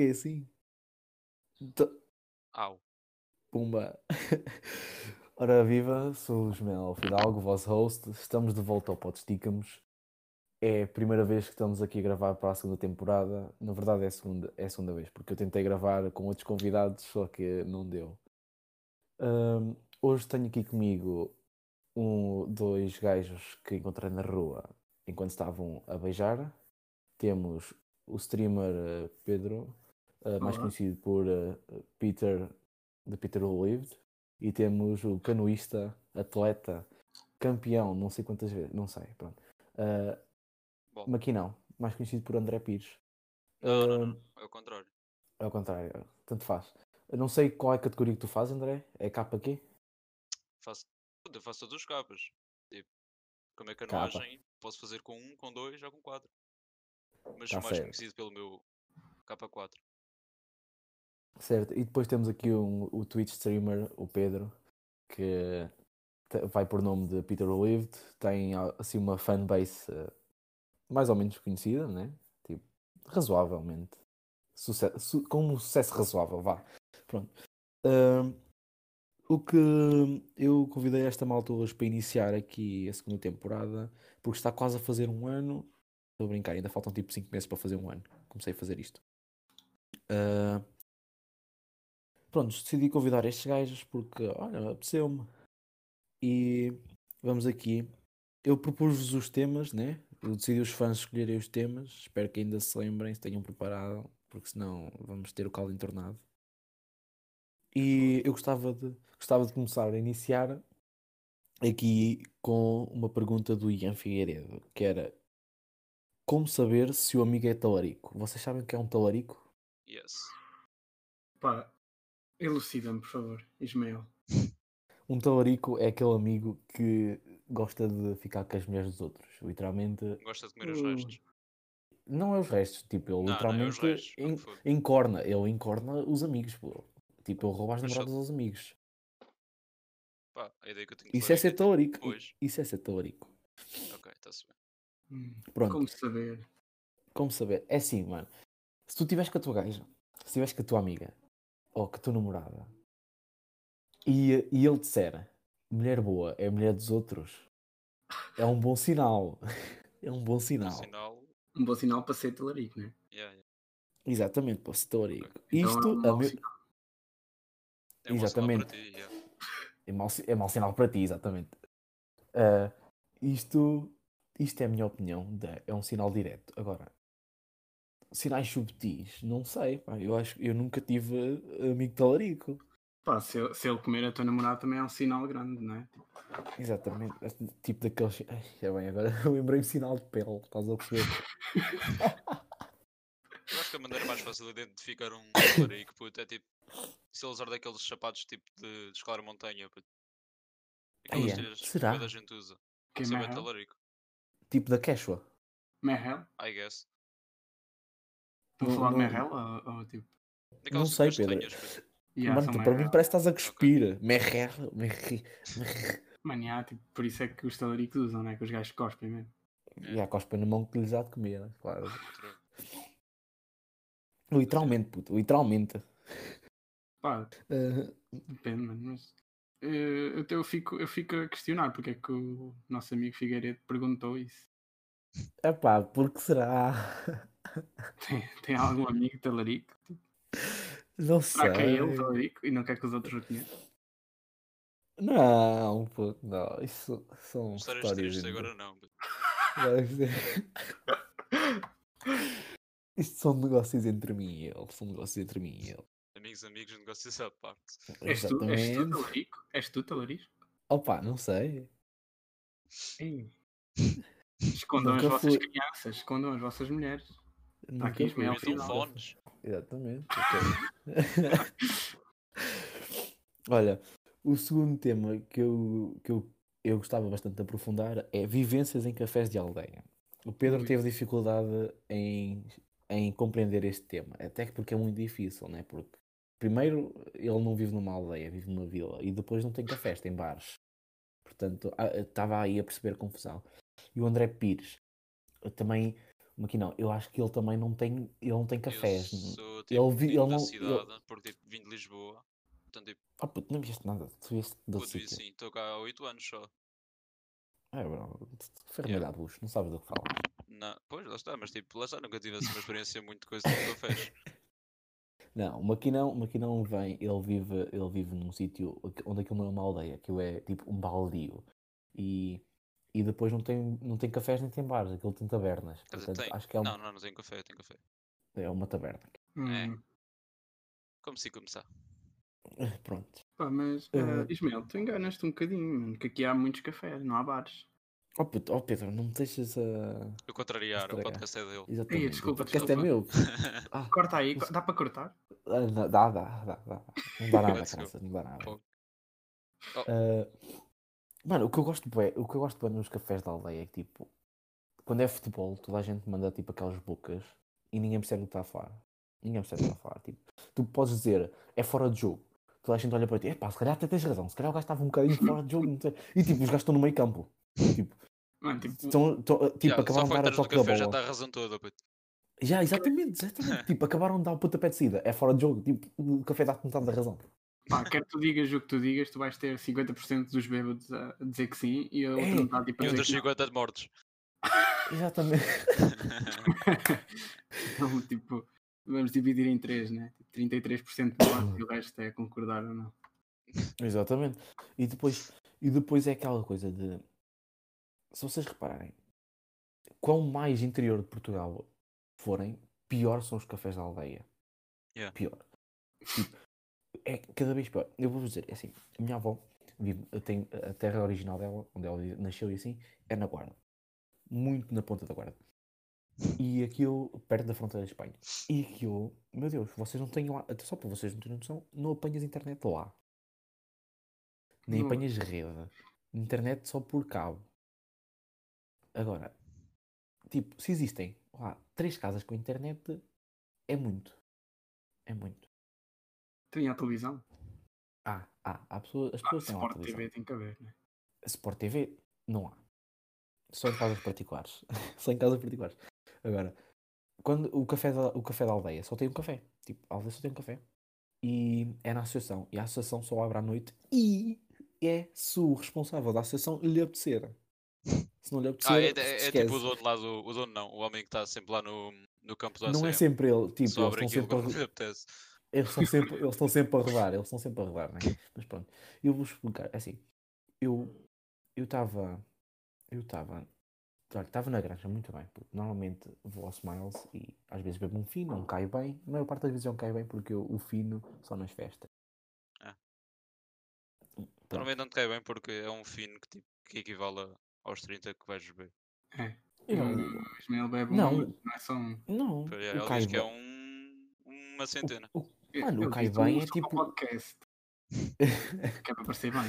que é assim? T- Au. Pumba. Ora viva, sou o Ismael Fidalgo, vosso host. Estamos de volta ao Podsticamos. É a primeira vez que estamos aqui a gravar para a segunda temporada. Na verdade é a segunda, é a segunda vez, porque eu tentei gravar com outros convidados, só que não deu. Ahm, hoje tenho aqui comigo um, dois gajos que encontrei na rua enquanto estavam a beijar. Temos o streamer eh, Pedro, eh, mais Olá. conhecido por eh, Peter, de Peter Lived, e temos o canoísta, atleta, campeão, não sei quantas vezes, não sei, pronto. Bom. Maquinão, mais conhecido por André Pires. Não, não, não. É o contrário. É ao contrário, tanto faz. Eu não sei qual é a categoria que tu fazes, André. É KQ? Faço, puta, eu faço todas as capas. Tipo, como é que a Capa. canoagem posso fazer com um, com dois ou com quatro. Mas Tá sou mais conhecido pelo meu K4. Certo, e depois temos aqui um, o Twitch streamer, o Pedro, que vai por nome de Peter Who Lived, tem assim uma fanbase eh, mais ou menos conhecida, né? Tipo, razoavelmente. Suce- su- com um sucesso razoável, vá. Pronto. O que eu convidei esta malta hoje para iniciar aqui a segunda temporada, porque está quase a fazer um ano. Estou a brincar, ainda faltam tipo 5 meses para fazer um ano. Comecei a fazer isto. Ah, Pronto, decidi convidar estes gajos porque, olha, apeteceu-me. E vamos aqui. Eu propus-vos os temas, né? Eu decidi os fãs escolherem os temas. Espero que ainda se lembrem, se tenham preparado, porque senão vamos ter o caldo entornado. E eu gostava de, gostava de começar a iniciar aqui com uma pergunta do Ian Figueiredo, que era como saber se o amigo é talarico? Vocês sabem o que é um talarico? Yes. Pá, elucida-me, por favor, Ismael. Um talarico é aquele amigo que gosta de ficar com as mulheres dos outros. Literalmente, Gosta de comer os Uh, restos. não é os restos, tipo, ele Não, não é os literalmente restos, en- porque foi. encorna, ele encorna os amigos, pô. Tipo, ele rouba as namoradas aos amigos. Pá, a ideia que eu tenho Isso é ser talarico. Isso é ser talarico. Ok, está-se bem. Hum, Pronto. Como saber? Como saber? É assim, mano. Se tu estiveres com a tua gaja, se estiveres com a tua amiga, ou com a tua namorada, e, e ele disser mulher boa é mulher dos outros, é um bom sinal. É um bom sinal. sinal, Um bom sinal para ser talarico, né? yeah, yeah. Exatamente, pô, talarico. Então Isto é um meu- sinal. é mau sinal Exatamente. para ti. yeah. é, mau, é mau sinal para ti, exatamente. Ah, isto, isto é a minha opinião. de- é um sinal direto. Agora, sinais subtis, não sei. pá, eu acho eu nunca tive amigo talarico. Pá, se, ele- se ele comer a tua namorada também é um sinal grande, não é? Exatamente, tipo daqueles. Ai, é bem, agora lembrei-me sinal de pele, estás a perceber? Eu acho que a maneira mais fácil de identificar um talarico, puto, é tipo, se ele usar daqueles sapatos tipo de, de escalar montanha, puto. Aquelas Ai, é, telhas que será? toda a gente usa. Que é talarico, Tipo da Quechua. Merrell? I guess. Estão a Não- falar de não- Merrell ou, ou tipo... Não sei, Pedro. Yeah, Mano, para mim parece que estás a cuspir. Merrer, merrer. Mano, yeah, tipo, por isso é que os talaricos usam, né? Que os gajos cospem mesmo. E há cospa na mão que lhes há de comer, né? claro. Literalmente, puto, literalmente. Pá, Ah, depende, mano, mas... eh, eu, eu, fico, eu fico a questionar porque é que o nosso amigo Figueiredo perguntou isso. epá, por que será? Tem, tem algum amigo talarico? Não sei. Será que é ele talarico e não quer que os outros o conheçam? Não, puto, não. Isso são Histórias histórias. tristes de- agora não. Isto são negócios entre mim e ele. São negócios entre mim e ele. Amigos, amigos, negócios à parte. És tu, és tu talarico? És tu talarico? Opa, não sei. Ei. Escondam as Nunca vossas fui. crianças, escondam as vossas mulheres. Nunca aqui, fui. Ismael, Metam final. fones. Exatamente. Olha, o segundo tema que eu, que eu, eu gostava bastante de aprofundar é vivências em cafés de aldeia. O Pedro teve dificuldade em, em compreender este tema, até que porque é muito difícil, né? Porque primeiro ele não vive numa aldeia, vive numa vila, e depois não tem cafés, tem bares. Portanto, estava aí a perceber confusão. E o André Pires, eu também, aqui não, eu acho que ele também não tem, ele não tem cafés. Eu sou tipo, Ele vi- ele da não- cidade, porque tipo, vim de Lisboa. Portanto, tipo, Ah, puto, não viste nada. Tu vieste do puto, sítio. sim, estou cá há 8 anos só. É, bro. Ferramenta bucho, não sabes do que falas. Não, pois, lá está, mas tipo, lá está, nunca tive assim uma experiência muito coisa de cafés. Não, o Maquinão, o Maquinão vem, ele vive, ele vive num sítio onde aquilo não é uma aldeia, aquilo é tipo um baldio. E, e depois não tem, não tem cafés nem tem bares, aquilo tem tabernas. Portanto, tem. acho que é, um- Não, não, não tem café, tem café. é uma taberna. Hum, Como se começar. Pronto. pá, mas, ah, Ismael, tu enganas-te um bocadinho, mano, que aqui há muitos cafés, não há bares. Oh, puto, oh Pedro, não me deixas a. Eu contrariar, o Estragar. podcast é dele. Exatamente. desculpa, o podcast desculpa. é meu. Ah, Corta aí, dá para cortar? ah, não, dá, dá, dá, dá. Não dá nada, não dá nada. Pô. Mano, o que eu gosto bué, o que eu gosto bué nos cafés da aldeia é que tipo, quando é futebol, toda a gente manda tipo aquelas bocas e ninguém percebe o que está a falar. Ninguém percebe o que está a falar. Tipo, tu podes dizer, é fora de jogo. Toda a gente olha para ti, epá, se calhar até tens razão, se calhar o gajo estava um bocadinho fora de jogo. não sei." E tipo, os gajos estão no meio campo. Tipo, Mano, tipo, estão, estão- tipo acabaram de dar a toque da café já bola. está a razão toda, puto. Já, exatamente, exatamente. tipo, acabaram de dar o pontapé de saída. É fora de jogo. Tipo, o café dá-te metade da razão. Pá, quer tu digas o que tu digas, tu vais ter 50% dos bêbados a dizer que sim e a outra Ei, metade tipo, a E que não. 50 de mortos. Exatamente. Então, tipo, vamos dividir em três, né? 33% de morte e o resto é concordar ou não. Exatamente. E depois, e depois é aquela coisa de. Se vocês repararem, quão mais interior de Portugal forem, pior são os cafés da aldeia. Yeah. Pior. Tipo, é cada vez pior. Eu vou-vos dizer, é assim, a minha avó vive, tem a terra original dela, onde ela nasceu e assim, é na Guarda. Muito na ponta da Guarda. E aquilo, perto da fronteira da Espanha. E aquilo, meu Deus, vocês não têm lá, só para vocês não terem noção, não apanhas internet lá. Nem Não. apanhas rede. Internet só por cabo. Agora, tipo, se existem lá três casas com internet, é muito. É muito. Tem a televisão. Ah, ah, há pessoas, as Ah, pessoas têm lá Sport televisão. TV tem que haver, né? Sport TV não há. Só em casas particulares. só em casas particulares. Agora, quando o café, da, o café da aldeia só tem um café. Tipo, a aldeia só tem um café. E é na associação. E a associação só abre à noite. E é se o responsável da associação lhe apetecer. Se não lhe apetecer, Ah, é, é- é tipo o dono lá do. O dono não, o homem que está sempre lá no, no campo do Não é sempre ele. Tipo, Só eles abre estão aquilo sempre Eles estão sempre, eles estão sempre a rodar, eles estão sempre a rodar, né? Mas pronto, eu vou explicar. É Assim, eu eu estava, eu estava, olha, estava na granja muito bem, porque normalmente vou ao Smiles e às vezes bebo um fino, não cai bem. A maior parte das vezes não cai bem porque eu, o fino só nas festas. Ah. Pronto. Normalmente não te cai bem porque é um fino que, tipo, que equivale aos 30 que vais beber. É. Eu- O Ismael bebe Não. um, não é só um. não, Ele o diz que é um, uma centena. o- Mano, o cai bem é tipo- podcast, que é para parecer bem.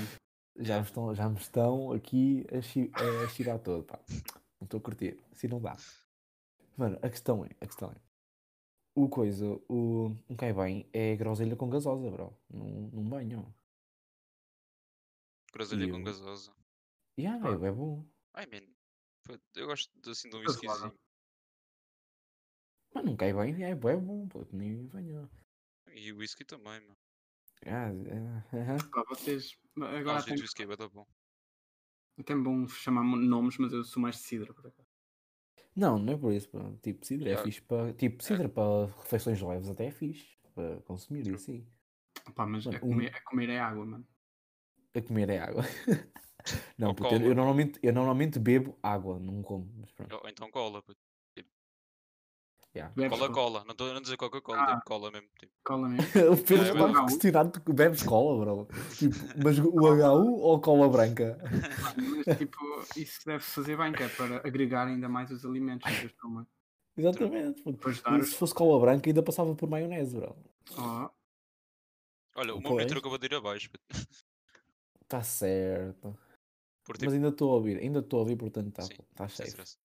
já, me estão, já me estão aqui a, chi- a tirar todo, pá. Não estou a curtir, assim não dá. Mano, a questão é, a questão é, o coisa, o um cai bem é groselha com gasosa, bro. Num, num banho. Groselha com eu- gasosa. Yeah, Ah. é, é bom. I mean, eu gosto de, assim de um whiskyzinho. Mas não cai bem, é, bué bom, pô, nem banho. E o whisky também, mano. Ah, é. Pá, vocês. Agora Agora tem, whisky é bem bom. tem bom chamar nomes, mas eu sou mais de cidra, por acaso. Não, não é por isso, pô. Tipo, cidra é fixe para. Tipo, cidra para refeições leves até é fixe. Para consumir e assim. Pá, mas Mano, a um- comer, a comer é água, mano. A comer é água. não, Ou porque eu, eu normalmente, eu normalmente bebo água, não como. Mas pronto. Ou então cola, puto. Yeah. Bebes Cola, co- cola. Não estou a dizer Coca-Cola, Ah. tipo cola mesmo. Tipo. Cola mesmo. O Pedro É, estava a HU. questionar tu bebes cola, bro. Tipo, mas o HU ou cola branca? Mas tipo, isso deve-se fazer bem, que é para agregar ainda mais os alimentos. Exatamente. E os. se fosse cola branca ainda passava por maionese, bro. Oh, Olha, o meu metro acabou de ir abaixo. Está Tá certo. Por Mas tipo, ainda estou a ouvir, ainda estou a ouvir, portanto está Sim, tá sem safe.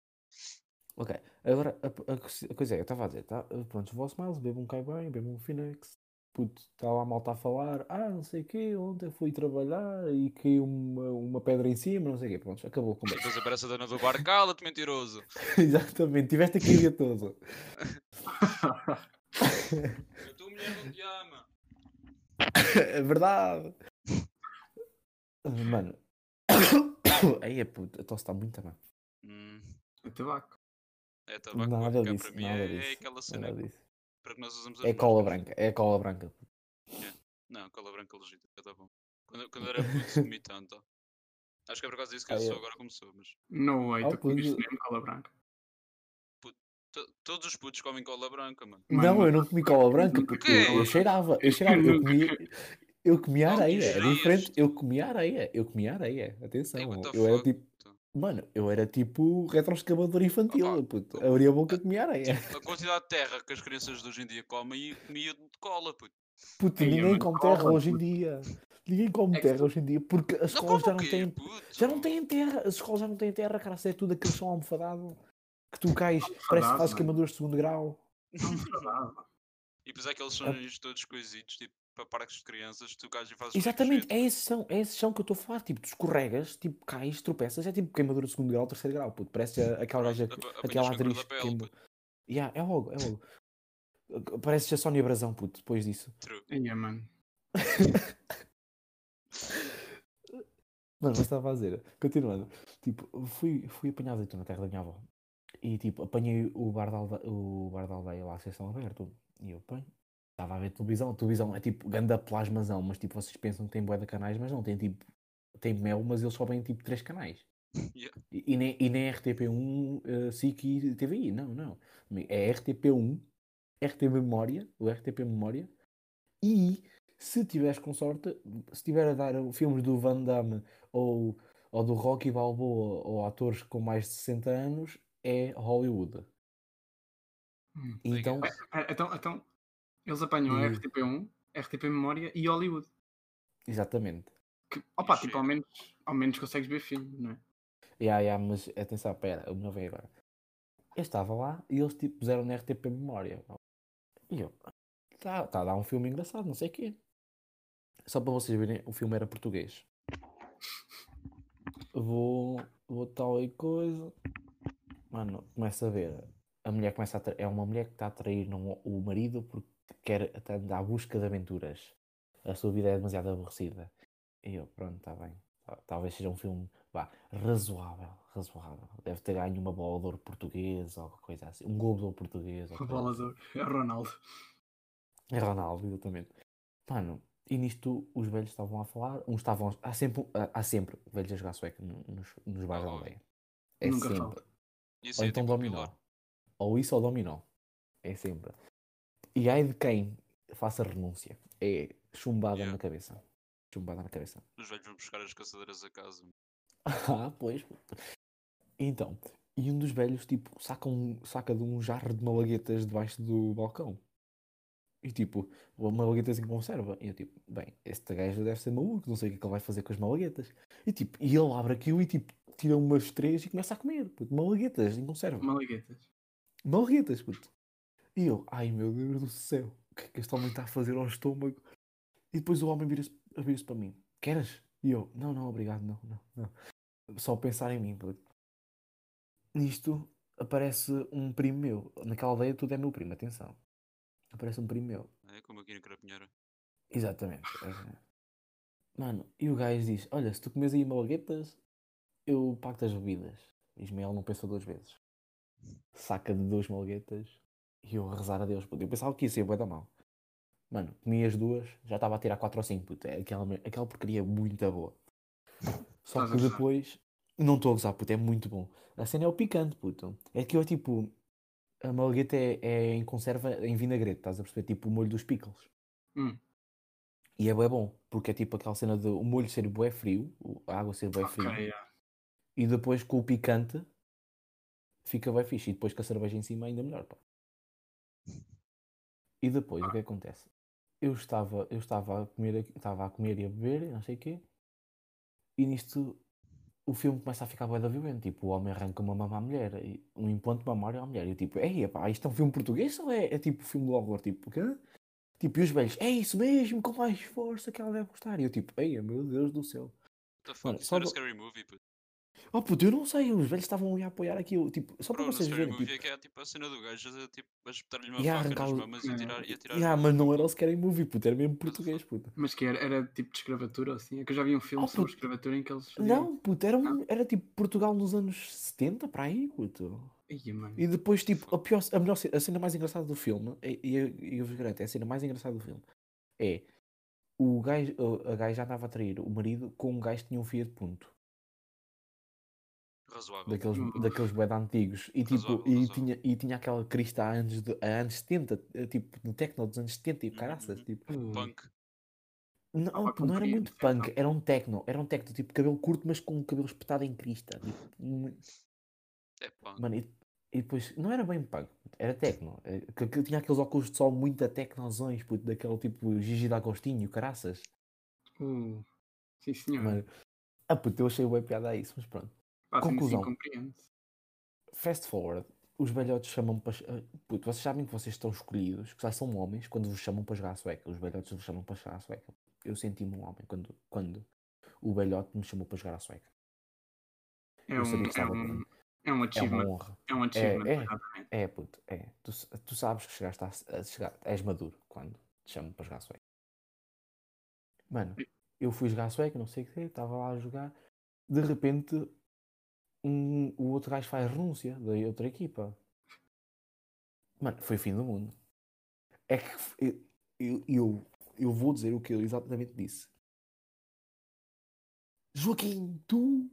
Ok, agora a, a coisa- a coisa é, eu estava a dizer, tá, pronto, vou ao Smiles, bebo um cai bem, bebo um Phoenix, puto, está lá a malta a falar, ah, não sei o quê, ontem fui trabalhar e caiu uma, uma pedra em cima, não sei o quê, pronto, acabou a conversa. Depois aparece a dona do bar, cala-te, mentiroso. Exatamente, tiveste aqui o dia todo. A tua mulher não te ama. É verdade. Mano. Aí é puto, a tosse está muito má. Hum, É tabaco. É tabaco. Nada cá disso, para mim nada é, disso. é aquela cena Nada disso. para que nós usamos as É cola branca, é cola branca. Não, cola branca legítima, tá bom. Quando, eu- quando era puto, comi tanto. Acho que é por causa disso que Ah, eu sou é. agora como sou, mas No way, Oh, tu comiste puto. mesmo cola branca. to- todos os putos comem cola branca, mano. Mano, não, eu não comi cola branca porque eu, comi. eu cheirava, eu cheirava, eu comia, eu comia Não areia, é diferente, eu comia areia, eu comia areia, atenção, Ei, eu era tipo, mano, eu era tipo retroescavador infantil, puto, abria a boca e comia areia. A quantidade de terra que as crianças de hoje em dia comem e comia de cola, puto. Puto, Ei, ninguém come cola, terra hoje em puto. dia, ninguém come É que terra hoje em dia, porque as Não escolas como já o não quê, têm, puto? já não têm terra, as escolas já não têm terra, cara, é tudo aquele chão almofadado, que tu cais, parece que fazes mano. queimaduras de segundo grau. Não saudável. E depois há aqueles Ah. sonhos todos coisitos, tipo, para parques de crianças, tu cais e fazes Exatamente, é esse chão, é esse chão que eu estou a falar. Tipo, tu escorregas, tipo, cais, tropeças, é tipo queimadura de segundo grau, terceiro grau, puto. Parece aquela gaja, aquela atriz que pele. Yeah, é logo, é logo. Parece a Sónia Brasão, puto, depois disso. True. Ia, mano. Mano, mas estava a dizer, continuando. Tipo, fui, fui apanhado então na terra da minha avó. E tipo, apanhei o bar da aldeia, o bar da aldeia lá, a sessão aberto. E eu, bem, estava a ver televisão. A televisão é tipo ganda plasmazão, mas tipo, vocês pensam que tem bué de canais, mas não, tem tipo, tem mel, mas eles só vêm tipo três canais. Yeah. E, e nem, e nem RTP1, uh, SIC e TVI, não, não. É RTP1, RTP Memória, o RTP Memória, e se tiveres com sorte, se tiver a dar filmes do Van Damme ou, ou do Rocky Balboa ou atores com mais de 60 anos, é Hollywood. Hum. Então, É, Então, então, eles apanham E- a RTP1, RTP Memória e Hollywood. exatamente. Que, opa, tipo, ao menos, ao menos consegues ver filme, não é? Yeah, yeah, mas atenção, pera, o melhor vem agora. Eu estava lá e eles tipo puseram na RTP Memória. E eu, tá, tá a dar um filme engraçado, não sei o quê. Só para vocês verem, o filme era português. Vou, vou tal e coisa. Mano, começa a ver. A mulher começa a tra- É uma mulher que está a trair não, o marido porque quer andar à busca de aventuras. A sua vida é demasiado aborrecida. E eu, pronto, está bem. Tal- Talvez seja um filme vá, razoável, razoável. Deve ter ganho uma bola de ouro portuguesa ou coisa assim. Um globo de ouro português. ou bola assim. de ouro. É Ronaldo. É Ronaldo, exatamente. Mano, e nisto os velhos estavam a falar. Uns estavam. Há sempre, há, sempre velhos a jogar sueca no- nos, nos bares da aldeia. É Nunca sempre. falta. Isso Ou é então tipo dominó. pilar. Ou isso ou dominó. É sempre. E ai de quem faça renúncia. É chumbada Yeah. na cabeça. Chumbada na cabeça. Os velhos vão buscar as caçadeiras a casa. Ah, pois. Então, e um dos velhos, tipo, saca, um, saca de um jarro de malaguetas debaixo do balcão. E tipo, uma malaguetas em conserva. E eu tipo, bem, este gajo deve ser maluco, não sei o que é que ele vai fazer com as malaguetas. E tipo, e ele abre aquilo e tipo, tira umas três e começa a comer. Puto, malaguetas em conserva. Malaguetas. Malaguetas, puto. E eu, ai meu Deus do céu, o que é que este homem está a fazer ao estômago? E depois o homem vira-se vira para mim, queres? E eu, não, não, obrigado, não, não, não. Só pensar em mim, puto. Nisto aparece um primo meu. Naquela aldeia tudo é meu primo, atenção. Aparece um primo meu. É como aqui na Carapinheira. Exatamente. é. Mano, e o gajo diz: Olha, se tu comes aí malaguetas, eu pago-te as bebidas. Ismael não pensou duas vezes. Saca de duas malaguetas e eu a rezar a Deus. Puto. Eu pensava que ia ser bué da mal. Mano, comi as duas, já estava a tirar 4 ou 5. Puto. É aquela, aquela porcaria muito boa. Só que depois. Não estou a gozar, puto, é muito bom. A cena é o picante, puto. É que eu, tipo. A malagueta é, é em conserva em vinagrete, estás a perceber? Tipo o molho dos pickles. Hum. E é bué bom, porque é tipo aquela cena de o molho ser bué frio, a água ser bué Ok, frio, yeah. e depois com o picante fica bué fixe, e depois com a cerveja em cima ainda melhor, pá. E depois, o que acontece? Eu estava, eu estava a comer, estava a comer e a beber, e não sei o quê, e nisto o filme começa a ficar bué da violento, tipo, o homem arranca uma mama à mulher, e um implante mamário à mulher, e eu tipo, ei, pá, isto é um filme português ou é, é tipo filme horror, tipo, o quê? Tipo, e os velhos, é isso mesmo, com mais força que ela deve gostar. E eu tipo, ei, meu Deus do céu. What the fuck? Mano, só do- Scary Movie. Oh puto, eu não sei, os velhos estavam ali a apoiar aquilo. Tipo, só para Bro, vocês verem. Movie Tipo, é que é tipo a cena do gajo a, tipo, a espetar-lhe uma E a faca arrancar nas mamas e a tirar, e a tirar yeah, mas não era o Scary Movie, puto, era mesmo português, puto. Mas que era, era tipo de escravatura assim? É que eu já vi um filme Oh, sobre puto. escravatura em que eles faziam. Não, puto, era, um- era tipo Portugal nos anos 70, para aí, puto. Mano. E depois, tipo, a, pior, a, melhor, a cena mais engraçada do filme, e, e eu, eu vos garanto, é a cena mais engraçada do filme, é o gajo, a gaja andava a trair o marido com um gajo que tinha um Fiat Punto, Razoável. daqueles, Hum. daqueles bué antigos, e, tipo, Razoável, e, razoável. tinha, e tinha aquela crista há anos, de, há anos 70, eh, tipo, de techno dos anos 70 e Uhum, caraças, uhum. tipo, Uh, Punk. não, Ah, pô, não era muito punk, não. era um techno, era um techno, tipo, cabelo curto, mas com o cabelo espetado em crista, tipo, É punk. Mano, e, e depois não era bem punk, era techno. eh, Que, que tinha aqueles óculos de sol muito a tecnozões, puto, daquele tipo Gigi D'Agostinho, caraças. uh, sim, senhor. Mano, ah, puto, eu achei bem piada a isso, mas pronto. Conclusão. Fast forward, os velhotes chamam para. ah, Puto, vocês sabem que vocês estão escolhidos, que já são homens, quando vos chamam para jogar a sueca. Os velhotes vos chamam para jogar a sueca. Eu senti-me um homem quando, quando o velhote me chamou para jogar a sueca. É Eu um, sabia que é, um, é um É uma achievement. honra. É um achievement, é. exatamente. É, puto, é. Tu, tu sabes que chegaste a, a chegar, és maduro quando te chamam para jogar sueca. Mano, eu fui jogar sueca, não sei o que, estava lá a jogar. De repente, um, o outro gajo faz renúncia da outra equipa. Mano, foi o fim do mundo. É que eu, eu, eu vou dizer o que ele exatamente disse. Joaquim, tu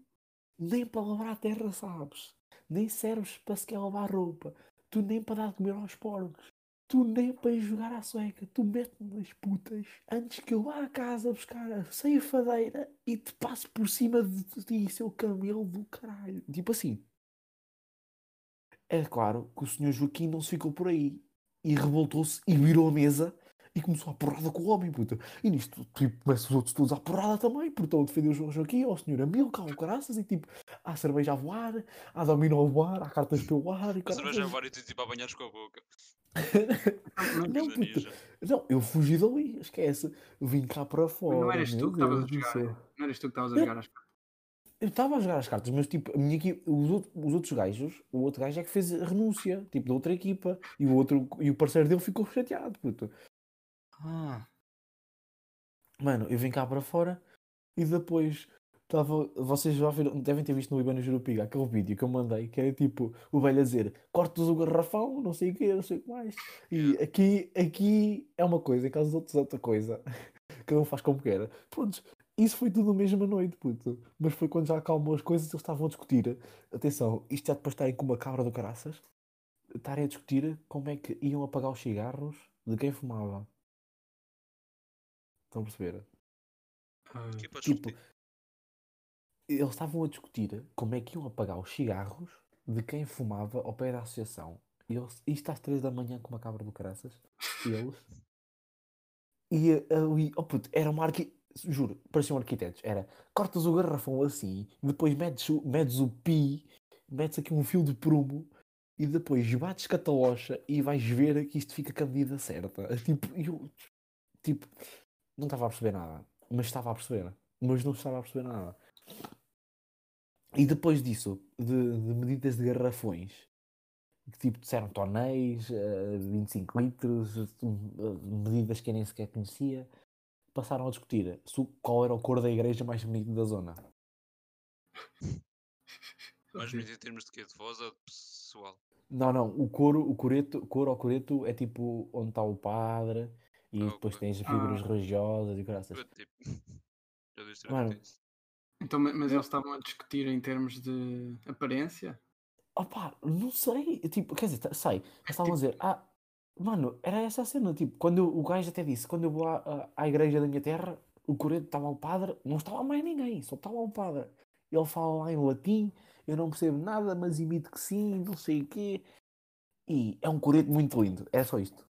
nem para lavar a terra sabes. Nem serves para sequer lavar roupa. Tu nem para dar de comer aos porcos. Tu nem para jogar à sueca. Tu metes-me nas putas antes que eu vá à casa buscar a ceifadeira e te passe por cima de ti, seu camelo do caralho. Tipo assim. É claro que o senhor Joaquim não se ficou por aí. E revoltou-se e virou a mesa e começou a porrada com o homem, puta. E nisto, tipo, começam os outros todos à porrada também, porque estão a defender o João Joaquim, ao senhor Amilcar, o caraças, e tipo, há cerveja a voar, há dominó a voar, há cartas pelo ar e A cerveja caraças. vai e tu tipo a banhares com a boca. Não, puta. Não, eu fugi dali, esquece. Vim cá para fora. não eras tu que estavas a jogar. céu. Não eras tu que estavas a jogar as cartas. Eu estava a jogar as cartas, mas tipo, a minha equipa, os, outros, os outros gajos, o outro gajo é que fez a renúncia, tipo, da outra equipa, e o, outro, e o parceiro dele ficou chateado, puto. Ah, Mano, eu vim cá para fora e depois estava. Vocês já viram, devem ter visto no Ibano Jurupiga aquele vídeo que eu mandei, que era tipo o velho a dizer cortas o garrafão, não sei o quê, não sei o que mais. E aqui, aqui é uma coisa, em caso dos outros é outra coisa. Cada um faz como quer. Pronto, isso foi tudo na mesma noite, puto. Mas foi quando já acalmou as coisas, eles estavam a discutir. Atenção, isto é depois estarem com uma cabra do caraças, estarem a discutir como é que iam apagar os cigarros de quem fumava. Estão a perceber? ah, Que para Tipo. Eles estavam a discutir como é que iam apagar os cigarros de quem fumava ao pé da associação. E eles, isto às três da manhã com uma cabra do caraças. E eles. E ali, oh puto, era uma arqui... Juro, pareciam arquitetos. Era cortas o garrafão assim, depois metes, o- metes o pi, metes aqui um fio de prumo e depois bates com a talocha e vais ver que isto fica com a medida certa. Tipo, eu, tipo, não estava a perceber nada, mas estava a perceber, mas não estava a perceber nada. E depois disso, de, de medidas de garrafões, que tipo disseram tonéis, eh, 25 litros, medidas que eu nem sequer conhecia, passaram a discutir qual era o cor da igreja mais bonito da zona. Mais bonito em termos de quê? De voz ou de pessoal? Não, não, o coro, o coreto, coro ao coreto é tipo onde está o padre e Ah, depois ok. tens as figuras Ah. religiosas e graças. Tipo, já Mano. Então, ma- mas eles estavam a discutir em termos de aparência? Opá, não sei, tipo, quer dizer, tá- sei, eles estavam a dizer, ah, mano, era essa a cena, tipo, quando o gajo até disse, quando eu vou à, à- à igreja da minha terra, o coreto estava o padre, não estava mais ninguém, só estava o padre. Ele fala lá em latim, eu não percebo nada, mas imito que sim, não sei o quê. E é um coreto muito lindo, é só isto.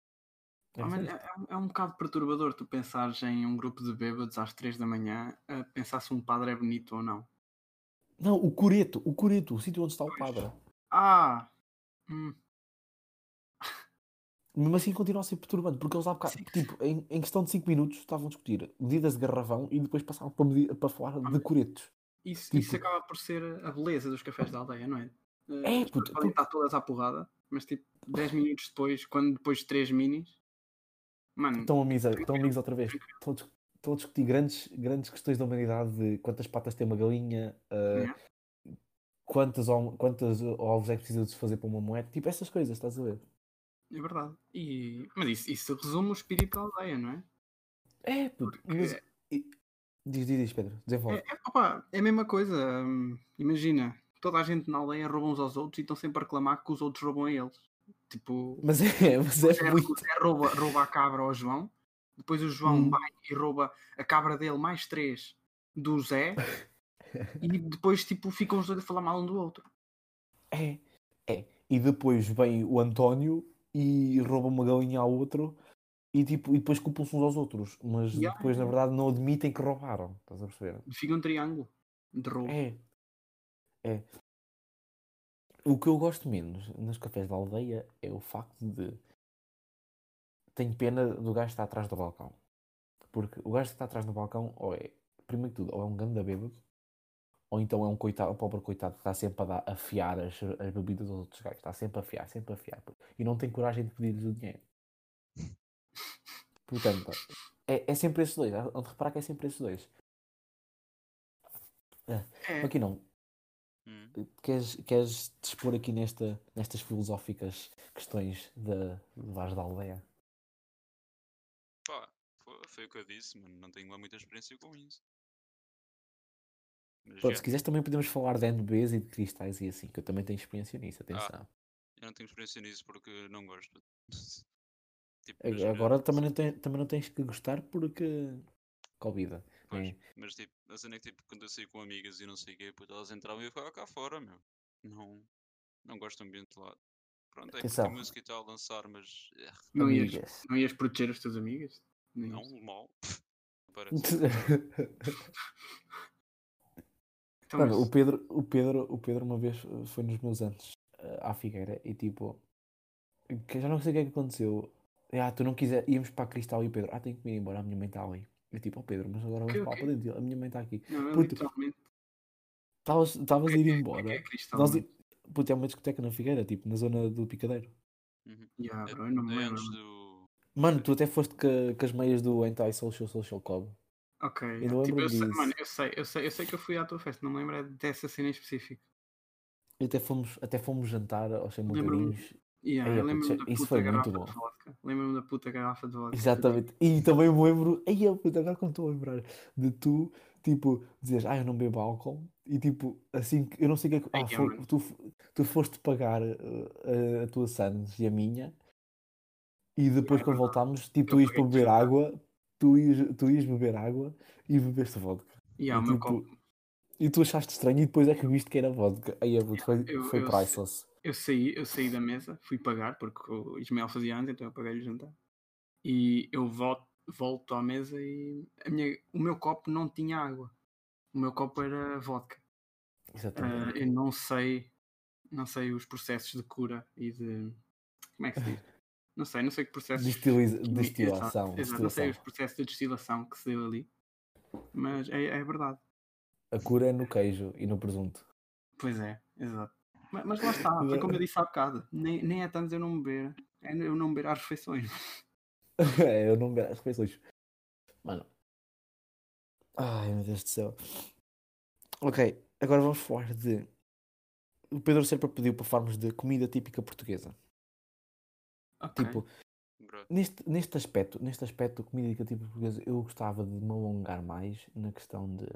É Ah, mas é, é um- é um bocado perturbador tu pensares em um grupo de bêbados às 3 da manhã a pensar se um padre é bonito ou não. Não, o coreto, o coreto, o sítio onde está o Pois. padre. Ah! Hum, Mesmo assim continua a ser perturbante, porque eles há bocado, Sim. tipo, em, em questão de 5 minutos estavam a discutir medidas de garrafão e depois passavam para, medi- para falar de mas- coretos. Isso, isso Tipo- acaba por ser a beleza dos cafés da aldeia, não é? Eh, É, as puto, podem puto. estar todas à porrada, mas tipo 10 minutos depois, quando depois de 3 minis, mano, Estão amigos, estão amigos outra vez. Estão a, dis- estão a discutir grandes, grandes questões da humanidade de quantas patas tem uma galinha, uh, Yeah. quantas, ov- quantas ovos é que precisa de se fazer para uma moeda. Tipo, essas coisas, estás a ver? é verdade. E, mas isso, isso resume o espírito da aldeia, não é? É, puto. Mas, e- diz, diz, diz, Pedro. Desenvolve. É, é, opa, é a mesma coisa. hum, imagina, toda a gente na aldeia rouba uns aos outros e estão sempre a reclamar que os outros roubam a eles. Tipo, Mas é, mas o é Zé, muito. Zé rouba, rouba a cabra ao João, depois o João Hum. vai e rouba a cabra dele mais três do Zé, e depois tipo, ficam os dois a falar mal um do outro. É, é. E depois vem o António e rouba uma galinha ao outro e, tipo, e depois culpam-se uns aos outros. Mas Yeah, depois, na verdade, não admitem que roubaram. Estás a perceber? Fica um triângulo de roubo. É. É. O que eu gosto menos nos cafés da aldeia é o facto de. Tenho pena do gajo que está atrás do balcão. Porque o gajo que está atrás do balcão, ou é, primeiro que tudo, ou é um ganda bêbado, ou então é um coitado, um pobre coitado que está sempre a dar, a fiar as, as bebidas aos outros gajos. Está sempre a fiar, sempre a fiar. E não tem coragem de pedir-lhes o dinheiro. Portanto, é, é sempre esses dois. Há de reparar que é sempre esses dois. É, Aqui não. Queres, queres te expor aqui nesta, nestas filosóficas questões da, Vaz da Aldeia? Pá, foi, o que eu disse, mano. Não tenho lá muita experiência com isso. Mas já, se quiseres também podemos falar de NBs e de cristais e assim, que eu também tenho experiência nisso, atenção. eu não tenho experiência nisso porque não gosto. tipo, Agora também não, tem, também não tens que gostar porque Covid. Pois, mas tipo, a cena é que tipo, quando eu saí com amigas e não sei o quê, puto, elas entravam e eu ficava cá fora, meu. Não, não gosto do ambiente lá. Pronto, é que tem música e tal a lançar, mas eh, não, ias, não ias proteger as tuas amigas? Nem não, isso. mal. Parece. Então, Mano, mas- o Pedro, o Pedro, o Pedro uma vez uh, foi nos meus anos uh, à Figueira e tipo, que já não sei o que é que aconteceu. Ah, tu não quiser, íamos para a Cristal e o Pedro, ah, tenho que me ir embora, a minha mãe está ali. Eu tipo, oh Pedro, mas agora vamos Que- para lá para dentro, a minha mãe está aqui. não, eu puto, literalmente. Estavas a ir é embora. que é cristal? Nós, puto, é uma discoteca na Figueira, tipo, na zona do Picadeiro. Uhum. Yeah, É- bro, eu não me é lembro. do. Mano, tu até foste com, com as meias do Anti-Social Social Club. Ok. não tipo, lembro eu sei, disso. mano, eu sei, eu sei, eu sei que eu fui à tua festa, não me lembro é dessa cena em específico. E até fomos, até fomos jantar aos sem Lembro-me- motorinhos. Yeah, lembro-me da isso puta foi muito garrafa bom. de vodka. Lembro-me da puta garrafa de vodka. Exatamente. E também me lembro, aí agora como estou a lembrar, de tu, tipo, dizes, ah, eu não bebo álcool, e tipo, assim, que- eu não sei o que é que. Ah, foi- tu, tu foste pagar uh, a, a tua Sands e a minha, e depois é quando voltámos, tipo, tu ias para beber água, tu ias, tu ias beber água e bebeste vodka. Yeah, e, tipo, e tu achaste estranho e depois é que viste que era vodka. Aí é, foi, eu- foi eu- priceless. Eu saí, eu saí da mesa, fui pagar, porque o Ismael fazia antes, então eu paguei o jantar. E eu volto, volto à mesa e a minha, o meu copo não tinha água. O meu copo era vodka. Exatamente. eu não sei, não sei os processos de cura e de. Como é que se diz? Não sei, não sei que processos. Destiliza- quimi- destilação, Exato, não sei os processos de destilação que se deu ali. Mas é, é verdade. A cura é no queijo e no presunto. Pois é, exato. Mas, mas lá está, foi como eu disse há bocado. Nem, nem é tanto eu não beber, é eu não beber às refeições. é, eu não bebo as refeições. Mano. Ai, meu Deus do céu. Ok, agora vamos falar de. O Pedro sempre pediu para falarmos de comida típica portuguesa. Ok. Tipo, neste, neste aspecto, neste aspecto, comida típica portuguesa, eu gostava de me alongar mais na questão de.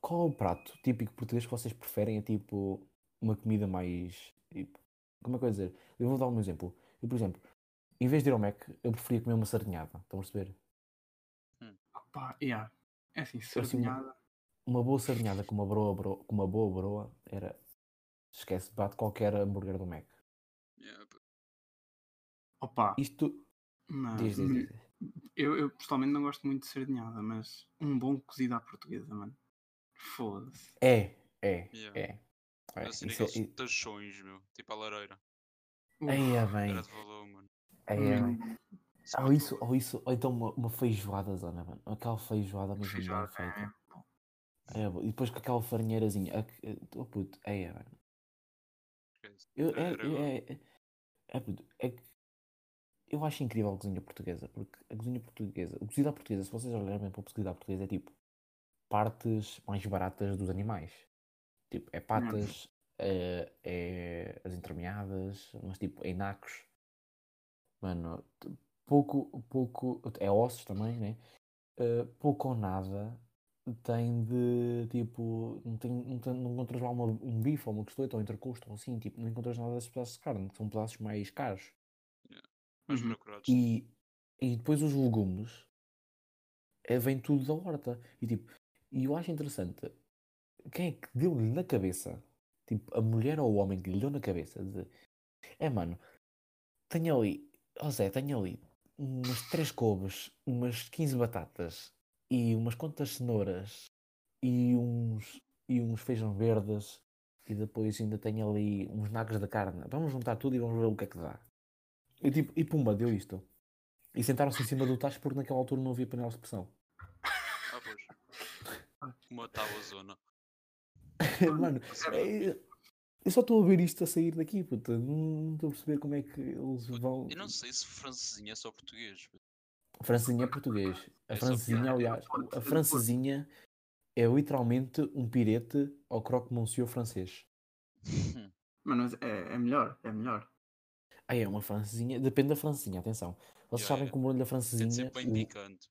Qual é o prato típico português que vocês preferem? É tipo uma comida mais. Tipo, como é que eu ia dizer? Eu vou dar um exemplo. Eu, por exemplo, em vez de ir ao Mac, eu preferia comer uma sardinhada. Estão a perceber? Opa, yeah. É assim, assim, uma- sardinhada. Uma boa sardinhada com uma, broa, bro- com uma boa broa era. Esquece, bate qualquer hambúrguer do Mac. yeah, Opa, Isto. mas, Diz, diz, diz. Eu, eu pessoalmente não gosto muito de sardinhada, mas um bom cozido à portuguesa, mano. Foda-se. É, é, Yeah. é. é assim isso é, aqueles tachões, meu, tipo a lareira. Aí é bem. Era de valor, mano. Aí é hum, bem. Isso é Ou isso, ou isso, ou então uma, uma feijoada, zona, mano. Aquela feijoada mesmo bem feijoada, feita. é, bom. É, e depois com aquela farinheirazinha. Ah, Oh puto, é, é, mano. Eu, é, eu- é, é, é, puto, é que eu acho incrível a cozinha portuguesa, porque a cozinha portuguesa, a cozida à portuguesa, se vocês olharem bem para a cozida à portuguesa, é tipo partes mais baratas dos animais. Tipo, é patas, é, é as entremeadas, mas tipo, é nacos. Mano, pouco, pouco, é ossos também, né? Uh, pouco ou nada tem de tipo, não, tem, não, tem- não encontras lá uma- um bife ou uma costeleta ou um entrecosto ou assim, tipo, não encontras nada desses pedaços de carne, que são pedaços mais caros. Mais Uhum. procurados. E, e depois os legumes eh, vem tudo da horta. E tipo, e eu acho interessante quem é que deu-lhe na cabeça, tipo, a mulher ou o homem que lhe deu na cabeça de é mano, tenho ali, ó Zé, tenho ali umas três couves, umas 15 batatas e umas quantas cenouras e uns, e uns feijão verdes e depois ainda tenho ali uns nacos da carne. Vamos juntar tudo e vamos ver o que é que dá. E, tipo, e pumba, deu isto. E sentaram-se em cima do tacho porque naquela altura não havia panelas de pressão. Ah, pois. Uma tábua zona. Mano, é- eu só estou a ver isto a sair daqui, puta. Não estou a perceber como é que eles vão. Eu não sei se francesinha é só português. A francesinha é português. A É francesinha, aliás, a francesinha é literalmente um pirete ao croque monsieur francês. Mano, mas é, é melhor, é melhor. Ah, é uma francesinha. Depende da francesinha, atenção. Vocês Yeah, sabem yeah. que o molho da francesinha. sempre bem o- picante.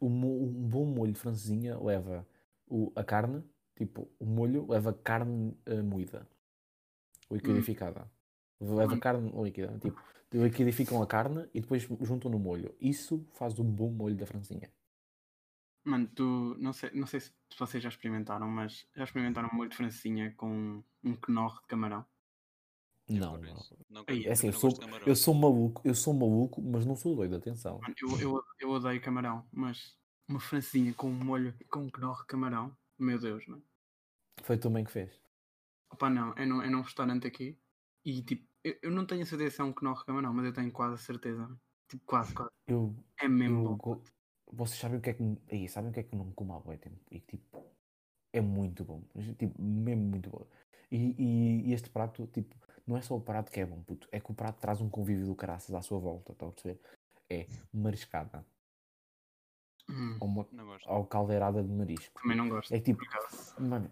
Mo- um bom molho de francesinha leva o, a carne, tipo, o molho leva carne eh, moída, liquidificada. Leva Hum. carne líquida, tipo, liquidificam a carne e depois juntam no molho. Isso faz um bom molho da francesinha. Mano, tu, não sei, não sei se vocês já experimentaram, mas já experimentaram molho de francesinha com um knorr de camarão? Não, não. Não, É assim, eu não sou, eu sou maluco, eu sou maluco, mas não sou doido, atenção. Mano, eu, eu, eu odeio camarão, mas uma francesinha com um molho e com um knorr camarão, meu Deus, mano. Foi tu também que fez. Opa, não, é num, é num restaurante aqui e tipo, eu, eu não tenho a certeza se é um knorr camarão, mas eu tenho quase a certeza. Tipo, quase, quase. Eu, É mesmo eu bom. Vocês sabem o que é que. me- Aí, sabem o que é que eu não como há bué tempo? E tipo, é muito bom. Tipo, mesmo muito bom. E, e- e este prato, tipo, não é só o prato que é bom, puto. É que o prato traz um convívio do caraças à sua volta, está a perceber? É mariscada. Hum, Ou, uma, Não gosto. ou caldeirada de marisco. também não gosto. É tipo, mano,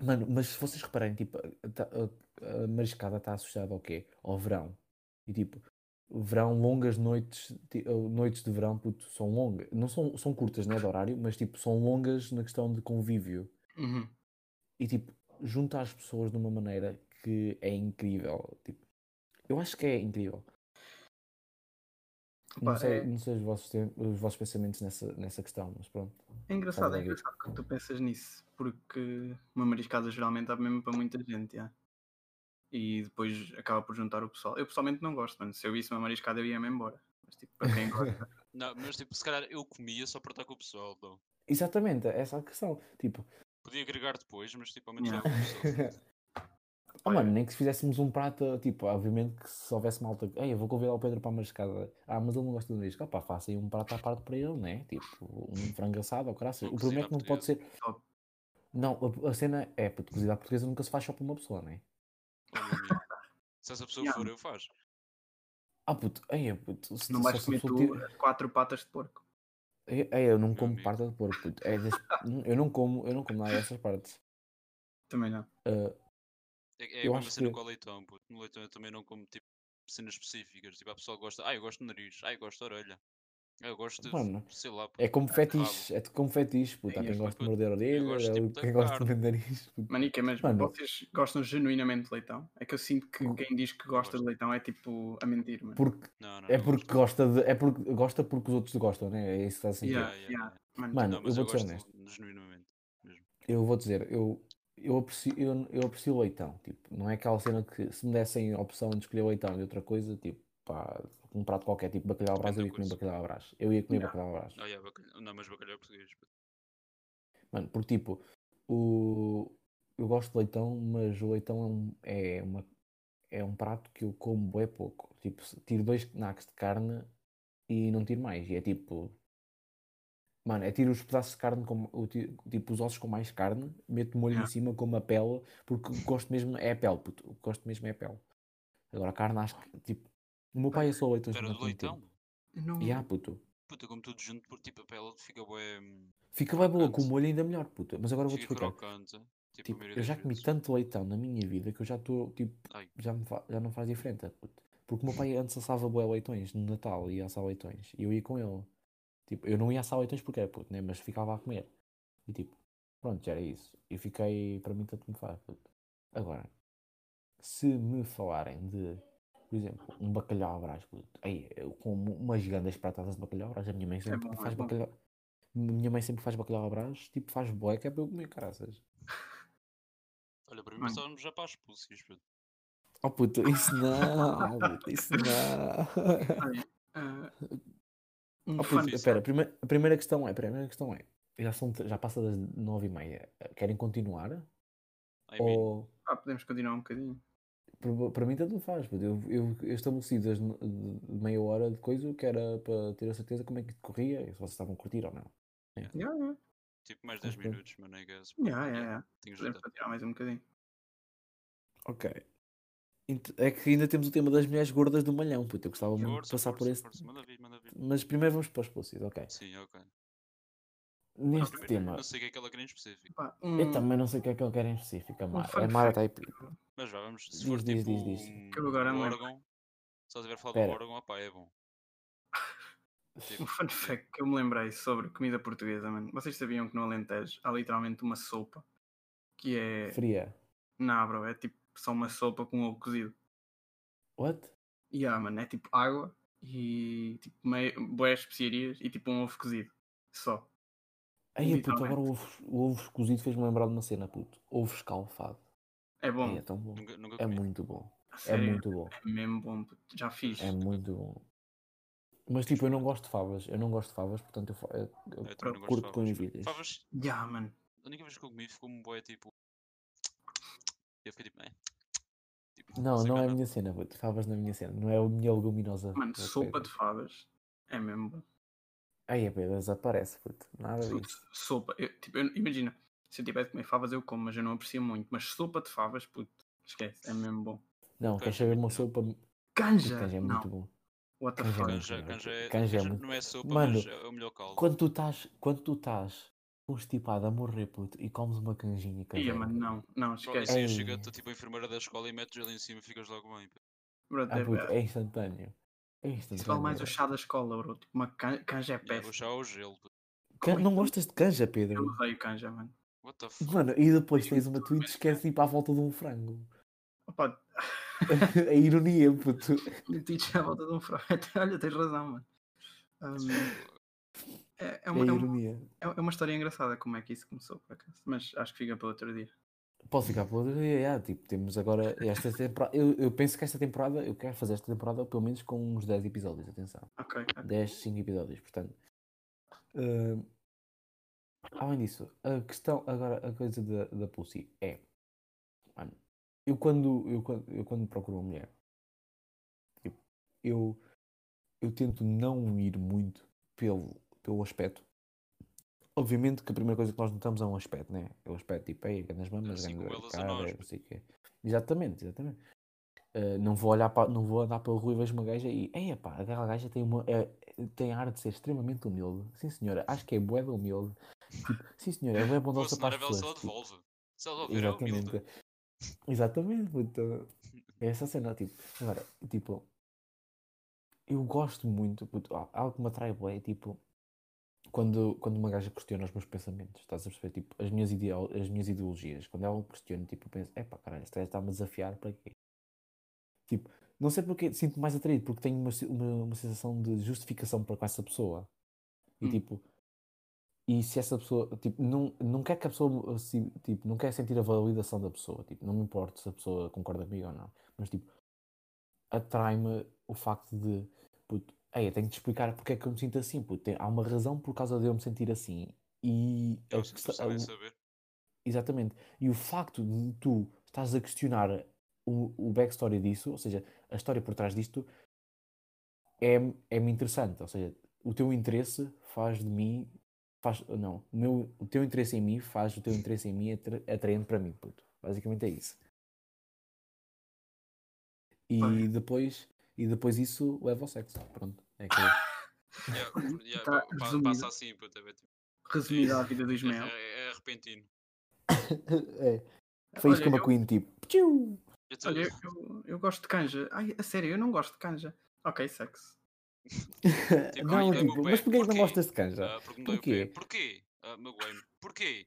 mano, mas se vocês reparem, tipo, a, ta- a- a mariscada está associada ao quê? Ao verão. E tipo, verão, longas noites, noites de verão, puto, são longas. Não são, são curtas, né, de horário, mas tipo, são longas na questão de convívio. Uhum. E tipo, junta as pessoas de uma maneira que é incrível. Tipo, eu acho que é incrível. Não sei, é- não sei os, vossos, os vossos pensamentos nessa, nessa questão, mas pronto. É engraçado, é engraçado que tu pensas nisso, porque uma mariscada geralmente dá mesmo para muita gente. E depois acaba por juntar o pessoal. Eu pessoalmente não gosto, mano. Se eu visse uma mariscada eu ia-me embora. Mas tipo, para quem gosta. Não, mas tipo, se calhar eu comia só para estar com o pessoal. Então. Exatamente, essa é a questão. Tipo, Podia agregar depois, mas tipo, ao menos Yeah. yeah. com o pessoal. Oh, mano, nem que se fizéssemos um prato, tipo, obviamente que se houvesse malta, ei, eu vou convidar o Pedro para a mariscada. Ah, mas ele não gosta de marisco. Opá, faça aí um prato à parte para ele, né? Tipo, um frango assado ou. Uma O problema é que não pode ser. Top. Não, a, a cena é, puto, cozida à portuguesa nunca se faz só para uma pessoa, né? Meu. Se essa pessoa for, eu faço. Ah, puto, ei, puto, se Não vais comer tu tiver- as quatro patas de porco. Ei, ei, eu não Meu como amigo. parte de porco, puto. É das- Eu não como, eu não como nada dessas partes. Também não. Ah, É, é Eu a mesma acho cena que- com o leitão, puto. No leitão eu também não como tipo cenas específicas. Tipo, a pessoa gosta, ah, eu gosto de nariz, ah, eu gosto de orelha. Ah, eu gosto de, Mano, sei lá, puto, é como fetiche, é como fetiche, puto. Há Ei, quem gosta de morder a orelha, gosto, há tipo, da quem gosta de morder nariz. puto. Manica, mas Mano. vocês gostam genuinamente de leitão? É que eu sinto que quem diz que gosta de leitão é tipo a mentir, mano. Porque Não, não, É não porque gosto. gosta de. É porque gosta porque os outros gostam, né? É isso que está a sentir. Yeah, Yeah. Mano, não, eu mas vou eu, ser honesto. genuinamente. Mesmo. Eu vou dizer, eu, eu, aprecio, eu, eu aprecio o leitão. Tipo, não é aquela cena que se me dessem a opção de escolher leitão e outra coisa, tipo, pá, um prato qualquer, tipo bacalhau à brás, eu ia comer bacalhau à brás. Eu ia comer bacalhau à brás. Ah, yeah, bacalhau. Não, mas bacalhau é português. Mano, porque tipo, o, eu gosto de leitão, mas o leitão é um, é uma, é um prato que eu como bué pouco. Tipo, tiro dois nacos de carne e não tiro mais. E é tipo. Mano, é tiro os pedaços de carne, com, o ti- tipo os ossos com mais carne, meto molho em Yeah. cima com uma pele, porque gosto mesmo é a pele, puto. O que gosto mesmo é a pele. Agora a carne acho que, tipo, o meu pai é só leitões Era do leitão. não... E há, puto. Puta, como tudo junto, porque tipo a pele fica bué. hum, Fica bem boa, com o molho ainda melhor, puto. Mas agora eu vou-te explicar. crocante. Tipo, Tipo, eu já comi vezes. tanto leitão na minha vida que eu já estou, tipo, Ai. já, me fa- já não faz diferença, puto. Porque o meu pai antes assava bué leitões no Natal, ia assar leitões. E eu ia com ele. Tipo, eu não ia assar leitões porque era puto, né? Mas ficava a comer. E tipo, pronto, já era isso. E fiquei, para mim, tanto me faz, puto. Agora, se me falarem de, por exemplo, um bacalhau à brás, puto. Aí, eu como umas grandes pratadas de bacalhau à brás, a minha mãe sempre bom, é faz bom. bacalhau. Minha mãe sempre faz bacalhau à brás, tipo, faz que é para eu comer, caraças. Olha, para mim Mano. passávamos já para as pulses, puto. Oh puto, isso não, puto, isso não. Ah, um Oh, puto, espera, a primeira, a primeira questão é, a primeira questão é, já, são, já passa das nove e meia, querem continuar? I mean, Ou, Ah, podemos continuar um bocadinho. para, para mim tanto faz, eu, eu, eu estabeleci das meia hora de coisa que era para ter a certeza como é que corria, e se vocês estavam a curtir ou não. Yeah, yeah, tipo mais 10 mas pronto. minutos, mano, I guess. yeah, yeah, yeah. Que Podemos continuar mais um bocadinho. Ok. É que ainda temos o tema das mulheres gordas do malhão, puto, eu gostava muito de Força, passar por esse, força. Manda vir, manda vir. mas primeiro vamos para os pulsos, ok. Sim, ok. Neste Primeiro, tema, Não sei o que é que ela quer em específico. Pá, um, eu também não sei o que é que ele quer em específico, a Mara, fun a Mara está aí, Mas vá, vamos. Se Diz, for diz, tipo diz, diz. um Que agora um não órgão, se ela tiver falado Espera. do órgão, opá, é bom. Tipo, Um fun fact que eu me lembrei sobre comida portuguesa, mano. Vocês sabiam que no Alentejo há literalmente uma sopa que é. fria. Não, bro, é tipo só uma sopa com ovo cozido. What? E ah, mano, é tipo água e tipo meio, boas especiarias e tipo um ovo cozido. Só. Aí, puto, agora o ovo, o ovo cozido fez-me lembrar de uma cena, puto. Ovo escalfado. É bom. É tão bom. nunca, nunca É muito bom. É muito bom. é mesmo bom. puto. Já fiz. É muito bom. Mas tipo, eu não gosto de favas. Eu não gosto de favas, portanto eu, eu, eu Eu curto com favas. ervilhas. Favas, Já, mano. a única vez que eu comi ficou um boé tipo. Eu fiquei tipo, é. Tipo, Não, não é a minha cena, puto. Favas não é a minha cena. Não é a minha leguminosa. Mano, sopa de favas é mesmo bom. Aí a Pedro desaparece, puto. Nada disso. Sopa. Eu, tipo, eu- imagina, se eu tivesse de comer favas eu como, mas eu não aprecio muito. Mas sopa de favas, puto, esquece, é mesmo bom. Não, Canja queres saber uma sopa? Puto, Canja! Canja é não, muito bom. what the Canja é fuck? muito Canja, melhor, canja é. Canja é canja muito- não é sopa, Mano, mas é o melhor caldo. Quando tu estás, quando tu estás constipado a morrer, puto, e comes uma canjinha Ia, mano, não, não, esquece. assim chega-te tipo a enfermeira da escola e metes ali em cima e ficas logo bem. Bro, Ah, é- puto, é- é instantâneo. É instantâneo. vale mais o chá da escola, bro. Tipo, uma can- canja é péssimo. vou chá ao gelo. pá. Can- Como é Não gostas de canja, Eu Pedro? odeio canja, mano. What the fuck? Mano, e depois tens uma tweet que é tipo à volta de um frango. Opa, a ironia, puto. o é a volta de um frango. Olha, tens razão, mano. Um, é, é, É uma, é, uma, ironia. é uma história engraçada como é que isso começou, por acaso. Mas acho que fica para outro dia. Pode ficar para outro dia, yeah, tipo, temos agora esta temporada. Eu, eu penso que esta temporada, eu quero fazer esta temporada pelo menos com uns 10 episódios, atenção. Ok, ok. 10, 5 episódios, portanto. ah, além disso, a questão, agora, a coisa da, da Pulsi é. Mano, eu quando, eu, quando, eu quando procuro uma mulher, tipo, eu, eu tento não ir muito pelo, pelo aspecto. Obviamente que a primeira coisa que nós notamos é um aspecto, né? É o aspecto tipo, ei, grandes mamas, Assim grande como elas a cara, nós, não sei o quê. Exatamente, exatamente. Uh, não vou olhar para, não vou andar pela rua e vejo uma gaja e, ei, pá, aquela gaja tem uma, é, tem a arte de ser extremamente humilde. Sim, senhora, acho que é bué de humilde. Tipo, sim, senhora, é bué bondosa para as pessoas. Tipo, devolve. Se ela devolver, é exatamente. humilde. Exatamente, puto. É essa cena, tipo, agora, tipo, eu gosto muito, puto, algo que me atrai bué, é tipo, quando, quando uma gaja questiona os meus pensamentos, estás a perceber, tipo, as minhas, ideo, as minhas ideologias, quando ela me questiona, tipo, eu penso, epá, caralho, esta gaja está-me a desafiar para quê? Tipo, não sei porque sinto mais atraído, porque tenho uma, uma, uma sensação de justificação para com essa pessoa. E Hum. tipo, e se essa pessoa, tipo, não, não quer que a pessoa, se, tipo, não quer sentir a validação da pessoa, tipo, não me importa se a pessoa concorda comigo ou não, mas tipo, atrai-me o facto de, puto, ei, eu tenho de explicar porque é que eu me sinto assim, puto, tem- há uma razão por causa de eu me sentir assim, e É o que em o- saber. Exatamente. E o facto de tu estás a questionar o, o backstory disso, ou seja, a história por trás disto, é, é-me interessante. Ou seja, o teu interesse faz de mim faz, não, o, meu, o teu interesse em mim faz o teu interesse em mim atra- atraente para mim, puto. Basicamente é isso. E depois, e depois isso leva ao sexo. Pronto. É que Yeah, yeah, Tá pa- pa- resumido. passa assim, puto. É, tipo, Resumida a vida do é, Ismael. é- é repentino. é. Foi isso a eu- Queen, tipo. Tô- Olha, eu, eu, eu gosto de canja. Ai, a sério, eu não gosto de canja. Ok, sexo. Tipo, não, ai, tipo, mas porquê que não porquê? gostas de canja? Ah, porque Porquê? Porquê? Ah, magoei-me. Porquê?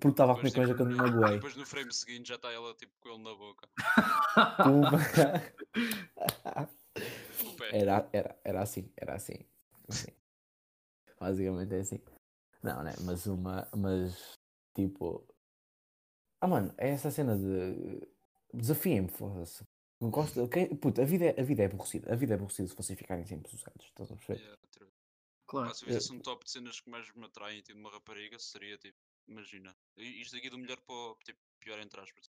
Porque estava a comer Depois, canja tipo, quando me magoei. Depois no frame seguinte já está ela tipo com ele na boca. Era, era, era assim, era assim. assim. Basicamente é assim. Não, né? Mas uma. Mas tipo. Ah mano, é essa cena de. Desafiem-me, foda-se. Não Gosto, ok? Puta, a vida, é, a vida é aborrecida. A vida é aborrecida se vocês ficarem sempre sossegados. Estás a perceber? True. Claro. Se eu fizesse um top de cenas que mais me atraem tipo, de uma rapariga, seria tipo, imagina, isto aqui do melhor para o tipo, pior entre aspas.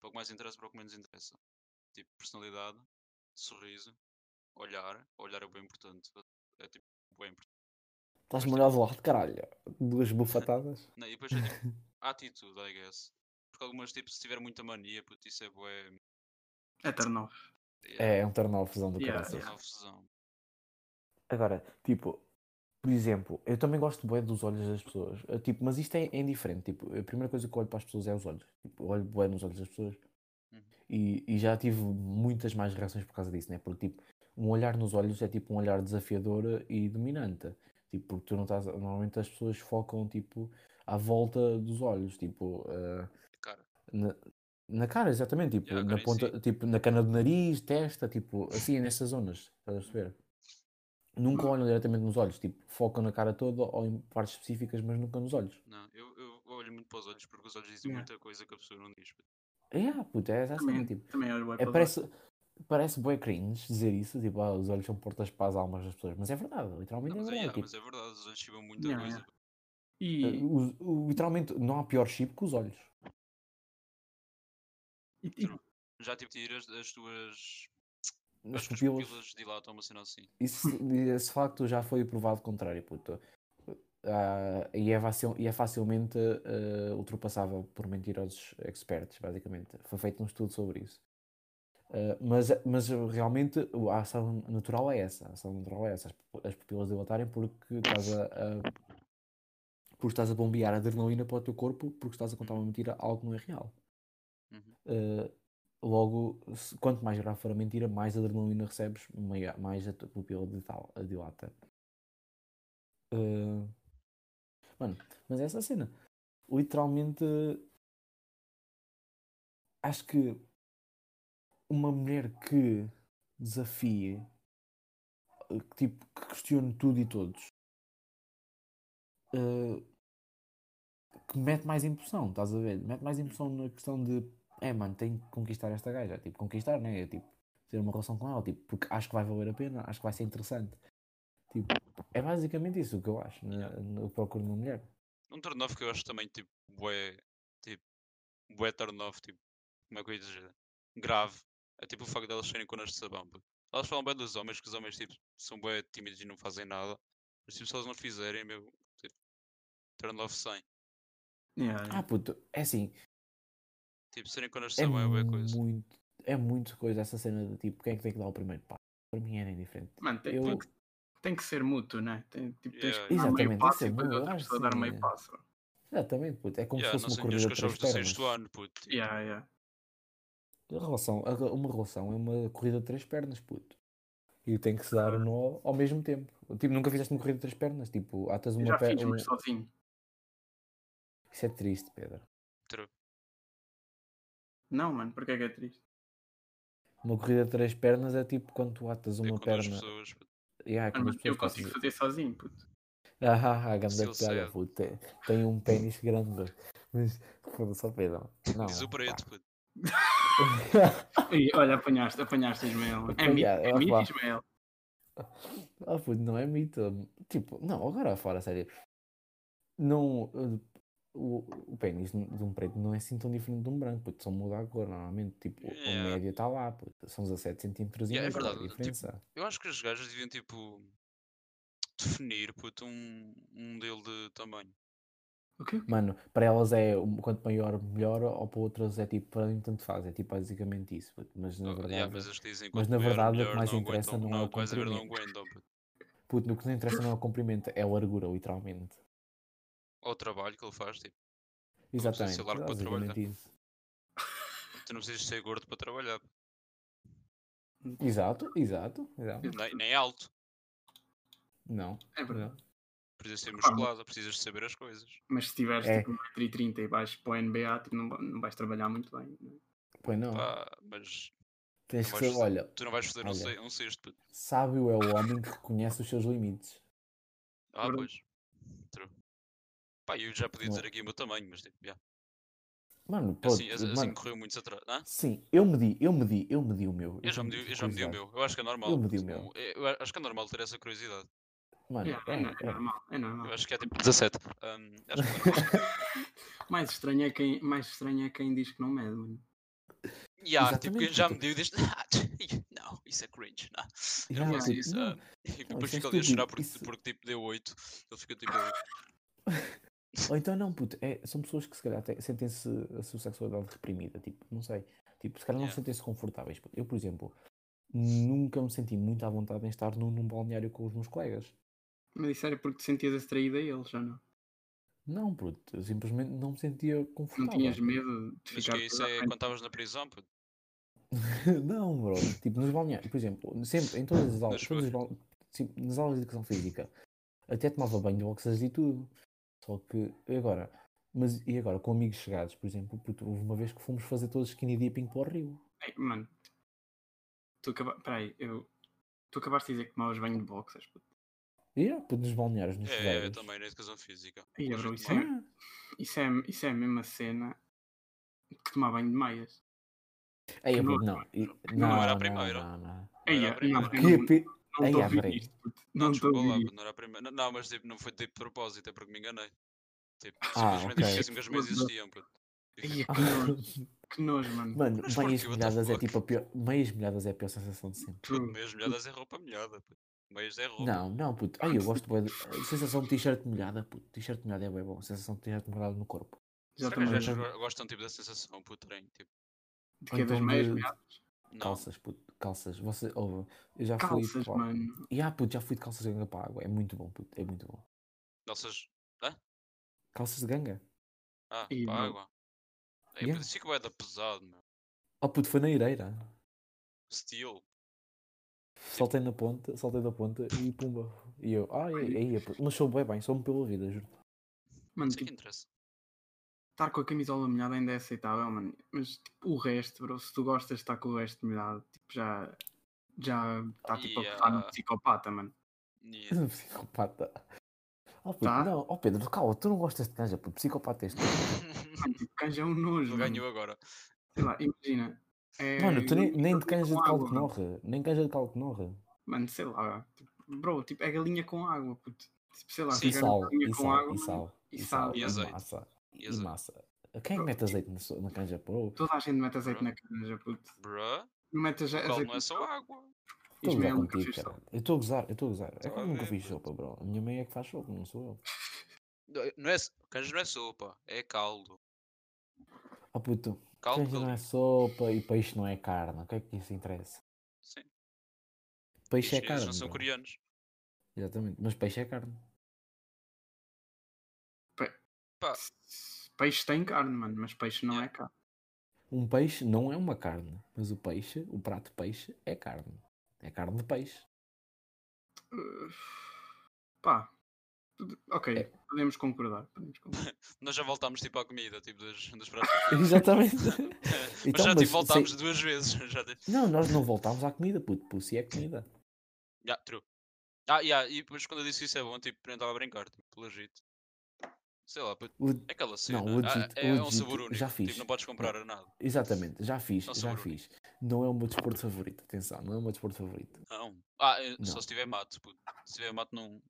Para o que mais interessa para o que menos interessa. Tipo, personalidade, sorriso, olhar. Olhar é bem importante. É tipo, bem importante. Estás-me a olhar do lado, caralho. Duas bufatadas. Não, e depois é tipo, a atitude, I guess. Porque algumas, tipo, se tiver muita mania, puto, isso é bué. É turn off. É, é um turn offzão do Yeah, caraças. yeah. Confusão. Agora, tipo, por exemplo, eu também gosto bué dos olhos das pessoas. Eh, Tipo, mas isto é, é indiferente. Tipo, a primeira coisa que eu olho para as pessoas é os olhos. Tipo, eu olho bué nos olhos das pessoas. Uhum. E, e já tive muitas mais reações por causa disso, né? Porque, tipo, um olhar nos olhos é tipo um olhar desafiador e dominante. Tipo, porque tu não estás. Normalmente as pessoas focam, tipo, à volta dos olhos. Tipo, eh, Cara, na, na cara, exatamente. Tipo, Yeah, na ponta, si. tipo, na cana do nariz, testa, tipo, assim, nessas zonas. Estás a perceber? Nunca olham diretamente nos olhos, tipo, focam na cara toda ou em partes específicas, mas nunca nos olhos. não, eu, eu olho muito para os olhos porque os olhos dizem Yeah. muita coisa que a pessoa não diz. É, ah, puta, é essa Também, tipo. também olho É, para os parece, parece bué cringe dizer isso, tipo, ah, os olhos são portas para as almas das pessoas, mas é verdade, literalmente Não, mas, é é, verdade. yeah, tipo, mas é verdade, os olhos chibam muita Yeah, coisa. E, uh, o- o- literalmente, não há pior chip que os olhos. e- e-. Já tipo tiras as tuas. As As tuas pupilas, pupilas dilatam uma cena assim. isso, esse facto já foi provado contrário, puto. Ah, e, é facil, e é facilmente ah, ultrapassável por mentirosos experts, basicamente. Foi feito um estudo sobre isso. Ah, mas, mas realmente a ação natural é essa. A ação natural é essa. As, as pupilas dilatarem porque estás a, a- porque estás a bombear adrenalina para o teu corpo porque estás a contar uma mentira, algo que não é real. Uhum. Uh, logo, se- quanto mais grave for a mentira, mais adrenalina recebes, mai- mais a tua pupila dilata. Uh, mano, mas essa cena, literalmente, acho que uma mulher que desafie, uh, que, tipo, que questione tudo e todos, uh, que mete mais impressão, estás a ver? Mete mais impressão na questão de é mano, tenho que conquistar esta gaja, tipo, conquistar, né? É, tipo, ter uma relação com ela, tipo, porque acho que vai valer a pena, acho que vai ser interessante. Tipo, é basicamente isso que eu acho, na, Yeah. no procuro de uma mulher. Um turn off que eu acho também tipo bué. Tipo. Bué turn off, tipo. Como é que eu ia dizer? Grave. É tipo o facto delas serem conas de sabão. Elas falam bem dos homens, que os homens tipo, são bué tímidos e não fazem nada. Mas tipo, se elas não fizerem, meu. Tipo, turn off 100. yeah, Ah, puto, é assim, Tipo, serem conas de é sabão é bué coisa. muito, é muito coisa essa cena de tipo, quem é que tem que dar o primeiro passo? Para mim era indiferente. Mano, tem, eu- tem que, tem que ser mútuo, né? Tem, tipo, tens Yeah, que dar meio Exatamente, passo é e depois outra acho pessoa dar meio é. passo. Exatamente, puto, é como Yeah, se fosse uma corrida de três do pernas. sexto ano, puto. Tipo, Yeah, yeah. A relação, a- uma relação é uma corrida de três pernas, puto. E tem que se dar no ao, ao mesmo tempo. Tipo, nunca fizeste uma corrida de três pernas. Tipo, atas uma já perna. fiz, mas sozinho. Isso é triste, Pedro. true. Não, mano, porque é que é triste? Uma corrida de três pernas é tipo quando tu atas É uma perna. pessoas. Yeah, Mano, as mas eu consigo fazer sozinho, puto. Ah, ah, ah, grande piada, puto. Tem, tem um pênis grande. Mas, foda-se, Pedro. Não, Diz o preto, puto. E, olha, apanhaste, apanhaste Ismael. É mito, é mito. Ismael. Ah, puto, não é mito. Tipo, não, agora fora, a sério. Não. O, o pênis de um preto não é assim tão diferente de um branco, puto. Só muda a cor, normalmente. Tipo, a Yeah. média está lá, puto. São 17 centímetros e Yeah, é qual a verdade, tipo, diferença? Eu acho que as gajas deviam tipo. definir, puto, um, um modelo de tamanho. O quê? Mano, para elas é quanto maior, melhor, ou para outras é tipo, para mim tanto faz, é tipo basicamente isso. Mas na Oh, verdade, yeah, mas dizem mas na maior, verdade o que melhor, mais não interessa aguentam, não é o não comprimento. aguentam. puto. puto, no que nos interessa não é o comprimento, é a largura, literalmente. Ou o trabalho que ele faz, tipo, precisa Exatamente, ser largo para isso. tu não precisas ser gordo para trabalhar, Exato, exato, exato. nem, nem alto, Não, É verdade. Precisas ser Pá, musculado, precisas de saber as coisas. Mas se tiveres É. tipo 1,30m e vais para o NBA, tipo, não, va- não vais trabalhar muito bem. né? Pois não. Pá, mas Tens que vais ser, olha, tu não vais fazer um, Olha. um cesto. puto. sábio é o homem que reconhece os seus limites. Ah, pois. True. Pá, eu já podia Não. dizer aqui o meu tamanho, mas tipo, yeah. Mano, pode, assim, assim mano, correu muito atrás. Hã? sim, eu medi, eu medi, eu medi o meu. Eu já tenho medi, eu já medi o meu. Eu acho que é normal. Eu medi o tipo, meu. Eu acho que é normal ter essa curiosidade. Mano, Yeah, é, é, no- é é. normal, é normal. Eu acho que é tipo 17. Ahm, acho que é normal. Mais estranho é quem, mais estranho é quem diz que não mede, mano. yeah, tipo, quem já mediu diz. Não, isso é cringe. Não, eu não faço isso. não, ah." E depois é fica ali a chorar porque, isso- porque tipo deu 8. Ele fica tipo. Ou então não, puto, é, são pessoas que se calhar sentem-se a sua sexualidade reprimida, tipo, não sei, tipo, se calhar não Yeah. sentem-se confortáveis. Eu, por exemplo, nunca me senti muito à vontade em estar num, num balneário com os meus colegas. Mas isso era porque te sentias atraído a eles, já não? Não, puto, eu simplesmente não me sentia Não confortável. tinhas medo de Mas ficar que isso é quando estavas na prisão, puto. não, bro, tipo, nos balneários, por exemplo, sempre, em todas as aulas, Nas todas as bal- sim, nas aulas de educação física, até tomava banho de boxers e tudo. Só que agora, mas e agora, com amigos chegados, por exemplo, puto, houve uma vez que fomos fazer todos skinny dipping para o rio. Ei, mano, tu acabaste. Peraí, eu. Tu acabaste de dizer que tomavas banho de boxers, puto. E yeah, puto, nos balneários, nos É, eu também na educação física. Ia, Hoje bro, isso é- Isso é, isso é a mesma cena que tomar banho de meias. Ei, não- não, e- não não, era a não, primeira. Não, não. Ei, Era a não, estou a ah, ouvir isto. Não, Não estou a desculpa lá, ouvir isto. não era a primeira. Não, mas tipo, não foi de propósito, é porque me enganei. Tipo, Ah, simplesmente ok. esqueci-me que as meias existiam, Ah, que nojo, mano. Mano, meias molhadas é tipo a pior. Meias molhadas é a pior sensação de sempre. Meias molhadas é roupa molhada, Meias é roupa. Não, não, puto. Ai, eu gosto de... A sensação de t-shirt molhada, puto. T-shirt molhada é bem bom. A sensação de t-shirt molhada no corpo. Já Será que gostam tipo da sensação, puto, trem, tipo, De que é das então meias de- molhadas? não. Calças, puto. Calças. Você, ouve, eu já fui. Calças, mano. E ah, puto, já fui de calças de ganga para a água. É muito bom, puto. É muito bom. Calças. Calças de ganga? Ah, Ih, para bro. água. É, Yeah. puto, isso fica bué da pesado, meu. Oh, puto, foi na ireira. Steel. Saltei na ponta, saltei da ponta e pumba. E eu, ai, puto. Mas sou bem bem, sou-me pela vida, juro. Mano, é que tipo, interessa. estar com a camisola molhada ainda é aceitável, mano. Mas tipo, o resto, bro, se tu gostas de estar com o resto molhado, tipo, já. Já está tipo a cortar no Yeah. psicopata, mano. Yeah. Um psicopata. Oh, puto, Tá. não, oh Pedro, calma, tu não gostas de canja, puto. Psicopata este. Mano, tipo, canja é um nojo. Ganhou agora. Sei lá, imagina. É, Mano, tu nem, galinha nem de canja de caldo que norre. Nem canja de caldo que norre. Mano, sei lá. Tipo, bro, tipo, é galinha com água, puto. Tipo, sei lá, Sim. E se sal, galinha e com sal, água, e sal, e sal, E e azeite. massa. E E azeite. massa. Quem é que mete azeite na, na canja, bro? Toda a gente mete azeite Bro. na canja, puto. Bruh. Não mete azeite não é só água. Estou a gozar contigo, cara. Eu estou a gozar, eu estou a gozar. É que eu nunca ver, fiz sopa, bro. A minha mãe é que faz sopa, não sou eu. Não é- Não é, canja não é sopa, é caldo. Oh puto, Caldo, não é sopa e peixe não é carne. O que é que isso interessa? Sim. Peixe é carne. não são bro. coreanos. Exatamente, mas peixe é carne. Pá, Peixe tem carne, mano, mas peixe não Yeah. é carne. Um peixe não é uma carne, mas o peixe, o prato de peixe é carne. É carne de peixe. Uh, pá. Tudo- Ok, É. podemos concordar. Podemos concordar. nós já voltámos tipo à comida, tipo dos, dos pratos. Exatamente. mas Então, já mas tipo voltámos sei- duas vezes. Já, tipo- Não, nós não voltámos à comida, puto. Pussy é comida. yeah, true. Ah, yeah, e depois quando eu disse isso é bom, tipo, nem estava a brincar, tipo, legit. Sei lá, puto, O- é aquela cena. Não, legit, Ah, é, é um legit, sabor único. já fiz. Tipo, não podes comprar nada. Exatamente, já fiz, Não já fiz. Não é o meu desporto favorito, atenção, não é o meu desporto favorito. Não. Ah, é- só Não. se tiver mato, puto. Se tiver mato, não.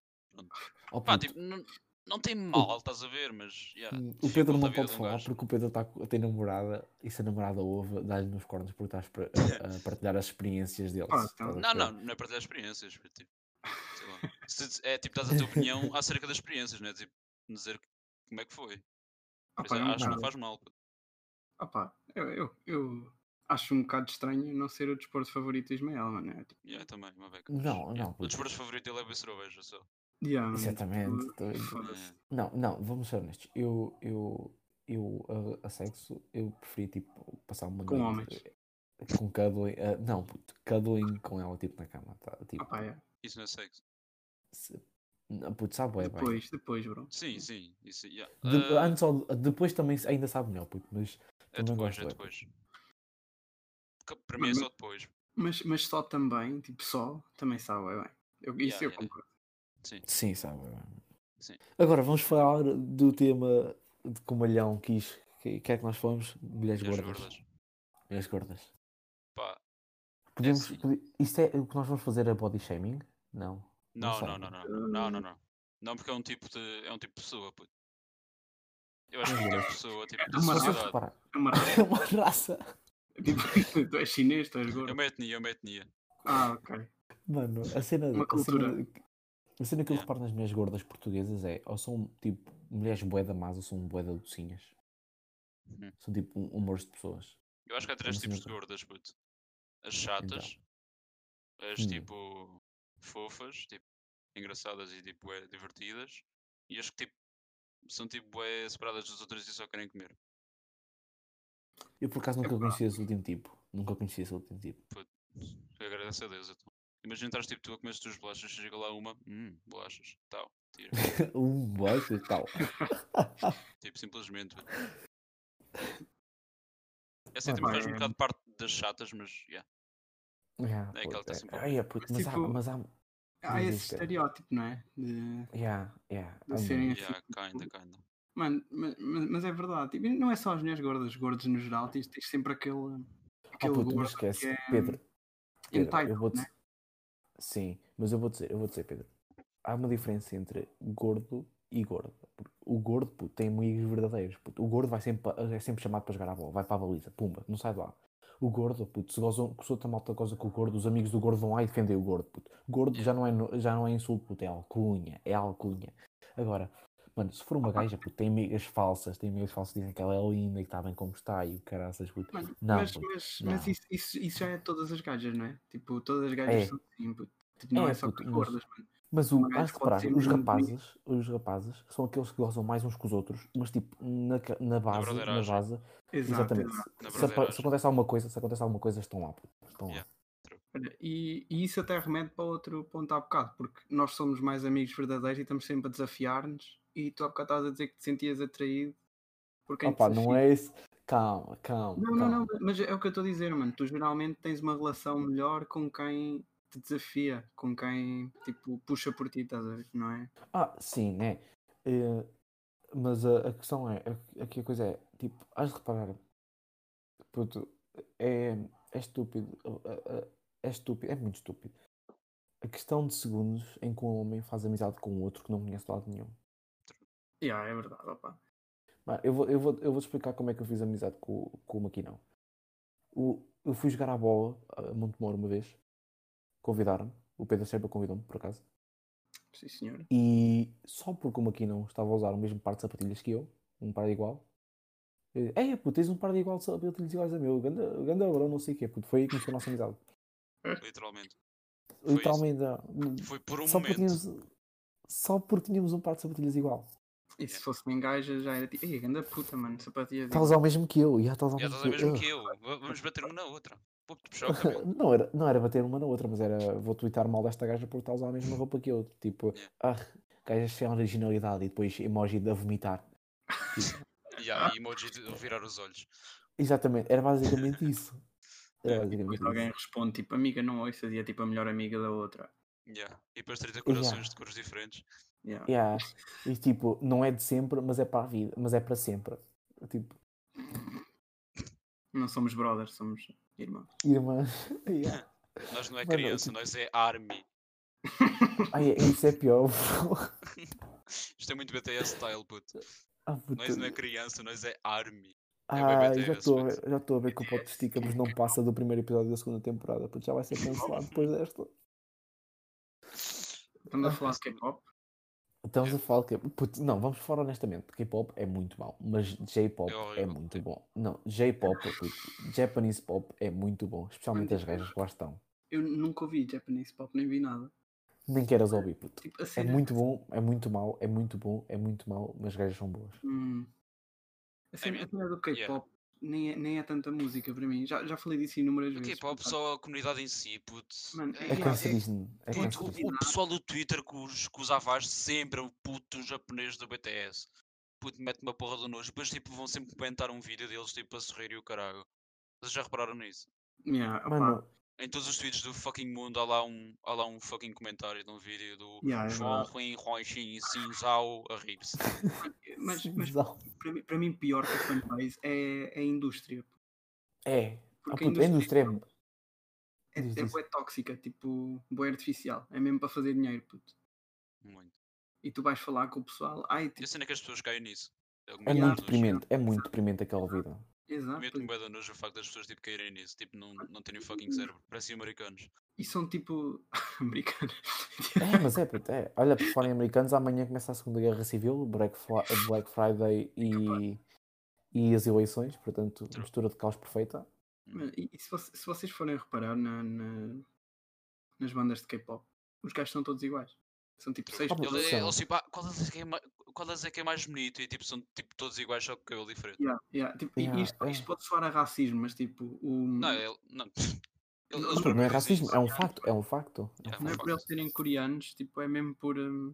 Oh, Pá, tipo, não, não tem mal, estás a ver, mas. Yeah. hum, o Pedro não pode de um falar porque o Pedro tá, tem namorada e se a namorada ouve, dá-lhe nos cornos porque estás a, a partilhar as experiências deles. Ah, então. Não, não, não é para ter experiências, tipo. Se- É tipo, dás a tua opinião acerca das experiências, né? Tipo, dizer como é que foi. Opa, é um acho que não faz mal. puto. Opa, eu, eu, eu acho um bocado estranho não ser o desporto favorito do Ismael, mano. É, tipo, Yeah, também, uma beca. Não, Yeah. não, O desporto favorito dele é beber cerveja só. Yeah, Exatamente. É. Não, não, vamos ser honestos. Eu, eu, eu a, a sexo, eu preferi tipo passar uma Com noite homens. eh, com cuddling, eh, não, puto, cuddling com ela tipo na cama, tá? Tipo, Opa, é. Isso não é sexo. se, não, puto, sabe bem. Depois, depois, bro. Sim, sim. Isso, yeah. De- Ah, antes depois também ainda sabe melhor, puto, mas é depois, gosto é depois. Para mim é só depois. Mas, mas só também, tipo, só, também sabe, é bem. Eu, isso Yeah, eu yeah. concordo. Sim. Sim, sabe. Sim. Agora vamos falar do tema de que o Malhão quis. Que, que é que nós fomos? Mulheres Mulheres gordas. gordas. Mulheres gordas. Pá, Podemos, assim. podi- isto é o que nós vamos fazer é body shaming? Não. Não, não, não, não, não, não, não, não. Não, porque é um tipo de. É um tipo de pessoa, puto. Eu acho que é pessoa, tipo, de É uma sociedade. reparar, É uma é uma raça. tipo, tu és chinês, tu és É gordo. uma etnia, é uma etnia. Ah, ok. Mano, a cena, Uma a cultura. cena, a cena que eu Yeah. reparo nas mulheres gordas portuguesas é ou são tipo mulheres boeda más ou são boeda docinhas. Uhum. São tipo um- humores de pessoas. Eu acho que há três Como tipos de gordas, puto. As chatas, as Hum. tipo fofas, tipo engraçadas e tipo bué divertidas, e as que tipo são tipo bué separadas das outras e só querem comer. Eu por acaso nunca Epá. conheci esse último tipo. Nunca conheci esse último tipo. Eu agradeço a Deus. Então. Imagina estás tipo tu a comer as tuas bolachas, chega lá uma, hum, bolachas, tal, tira. um bosta e tal. tipo, simplesmente. Essa Mano, também faz um é- bocado parte das chatas, mas yeah. Yeah, É aquela puto, que tá sempre é- ai, é, puto, mas, há, Tipo, mas há. Há Diz esse é. estereótipo, não é? De, Yeah, yeah, de há serem assim. yeah kinda, kinda. Mano, mas, mas é verdade. Tipo, não é só as mulheres gordas, gordos no geral, tens, tens sempre aquele. Oh, aquele puto, gordo mas esquece. que é Pedro, Pedro, eu vou né? Sim, mas eu vou dizer, eu vou dizer, Pedro. Há uma diferença entre gordo e. Porque O gordo, puto, tem amigos verdadeiros. puto. O gordo vai sempre, é sempre chamado para jogar a bola, vai para a baliza, pumba, não sai de lá. O gordo, puto, se, gozam, se outra malta goza com o gordo, os amigos do gordo vão lá e defender o gordo, puto. Gordo já não é, já não é insulto, puto, é alcunha, é alcunha. Agora, mano, se for uma gaja, puto, tem amigas falsas, tem amigas falsas que dizem que ela é linda e que está bem como está e o caraças, puto. Mano, Não, mas, puto, mas, não. mas isso, isso, isso já é todas as gajas, não é? Tipo, todas as gajas É. são assim, puto. Tipo, não é, É, só puto, com as mas- gordas, mano. Mas o, reparar, os rapazes, os rapazes são aqueles que gozam mais uns que os outros, mas tipo, na, na base, na broderagem. base, Exato, exatamente. Na Se, se broderagem. acontece alguma coisa, se acontece alguma coisa, estão lá, puto, estão lá. Yeah. Olha, E, e isso até remete para outro ponto há bocado, porque nós somos mais amigos verdadeiros e estamos sempre a desafiar-nos. E tu há bocado estavas a dizer que te sentias atraído por quem te Opa, não é isso. Calma, calma. Não, não, calma. não, mas é o que eu estou a dizer, mano. Tu geralmente tens uma relação melhor com quem te desafia, com quem tipo puxa por ti, estás a ver? Não é? Ah, sim, né? Eh, mas a, a questão é, aqui a coisa é, tipo, has de reparar, puto, é, é estúpido, é estúpido, é muito estúpido. A questão de segundos em que um homem faz amizade com outro que não conhece de lado nenhum. Yeah, é verdade, opa. Mano, eu vou, eu vou, eu vou te explicar como é que eu fiz amizade com, com o Maquinão. O, eu fui jogar à bola a Montemor uma vez. Convidaram-me. O Pedro Serpa convidou-me, por acaso. Sim, senhor. E só porque o Maquinão estava a usar o mesmo par de sapatilhas que eu, um par igual. eu disse, Ei, puto, tens um par de igual de sapatilhas iguais a meu. Ganda, ganda bro, não sei o quê, puto. Foi aí que começou a nossa amizade. Literalmente. Foi Literalmente. ah, Foi por um só, porque momento. tínhamos, só porque tínhamos um par de sapatilhas igual. E se fosse em gaja já era tipo, ei, ganda puta, mano, sapatilhas. Está a usar o mesmo que eu. Já está a usar o Já mesmo estás a que eu. mesmo que eu. Va- Vamos bater uma na outra. Cabelo. não, era, não era bater uma na outra, mas era vou twittar mal desta gaja por estar a usar a mesma roupa que eu. Tipo, ah, gajas sem originalidade e depois emoji de a vomitar. Yeah, e emoji de virar os olhos. Exatamente, era basicamente isso. Era basicamente Depois alguém isso. responde tipo, amiga, não ouças, e é tipo a melhor amiga da outra. Yeah. E depois 30 corações Yeah. de cores diferentes. Yeah. Yeah. E tipo, não é de sempre, mas é para a vida, mas é para sempre. Tipo, Não somos brothers, somos irmãos. irmãs. Yeah. Nós não é Mano, criança, tipo- nós é army. Ai, isso é pior. Isto é muito BTS style, puto. Ah, puta. Nós não é criança, nós é army. Ah, BTS, já estou a puto. ver, já estou a ver que o Pote Estica, mas não passa do primeiro episódio da segunda temporada, porque já vai ser cancelado depois desta. Estamos a Ah, falar de. K-pop. Estamos a falar que. Puto, não, vamos falar honestamente. K-pop é muito mau, mas J-pop É é, muito bom. Não, J-pop, Japanese pop é muito bom, especialmente as gajas que lá estão. Eu nunca ouvi Japanese pop, nem vi nada. Nem queiras ouvir, puto. Tipo, a É cena- muito bom, é muito mau, é muito bom, é muito mau, mas as gajas são boas. Hum. A cena, mean, a cena do yeah. Nem, é, nem é tanta música para mim. Já, já falei disso inúmeras vezes. K-pop só a comunidade em si, puto. Mano, É- É cancerígeno. É é- o, o pessoal do Twitter que os, que os avaz sempre o puto japonês do BTS. Puto, mete uma porra do nojo. Depois tipo, vão sempre comentar um vídeo deles tipo a sorrir e o caralho. Vocês já repararam nisso? Yeah, Mano, Em todos os tweets do fucking mundo há lá um, há lá um fucking comentário de um vídeo do Yeah, é João verdade. Ruim Roixin Cinzao a rir-se. mas, mas para, mim, para mim, pior que a fanbase é, é a indústria. é. Ah, Porque puto, a indústria é. é, Diz, é diz. bué tóxica, tipo, bué artificial. É mesmo para fazer dinheiro, puto. Muito. E tu vais falar com o pessoal. Ai, E a tipo, cena é que as pessoas caem nisso. É, É Yeah. muito deprimente, é muito deprimente aquela vida. Exato. Mete-me bué de nojo o facto das pessoas tipo, caírem nisso. Tipo, não, não terem fucking cérebro. Parecem americanos. E são tipo. americanos. É, mas é, puto, é. Olha, por falar em americanos, amanhã começa a Segunda Guerra Civil, Black, Fla- Black Friday e, e as eleições, portanto, True. mistura de caos perfeita. E, e se, se vocês forem reparar na, na- nas bandas de K-pop, os gajos são todos iguais. São tipo seis Ah, mas Ele, são. eles, tipo, ah, qual é que é qual é que é mais bonito? E tipo, são tipo, todos iguais, só com cabelo diferente. Yeah, yeah, tipo, Yeah, isto, é. isto pode soar a racismo, mas tipo, o, Não, ele. Não. Ele- Não, Puto, não é racismo, é um facto, é um facto. É Yeah, não é por eles serem coreanos, tipo, é mesmo por. hum,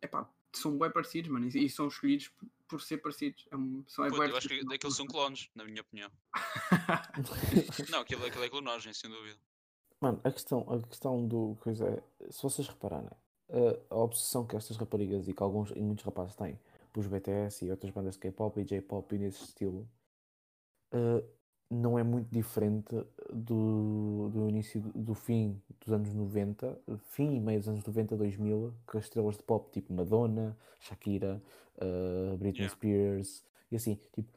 epá, são bem parecidos, mano, e, e são escolhidos por, por ser parecidos. É um, são, é bué eu acho que artificial. aqueles são clones, na minha opinião. Não, aquilo, aquilo é clonagem, sem dúvida. Mano, a questão, a questão do coisa é, se vocês repararem, a, obsessão que estas raparigas e que alguns e muitos rapazes têm pelos BTS e outras bandas de K-pop e J-pop e nesse estilo, eh, não é muito diferente do, do início do, fim dos anos 90, fim e meio dos anos 90, 2000, com as estrelas de pop tipo Madonna, Shakira, eh, Britney Yeah. Spears e assim, tipo,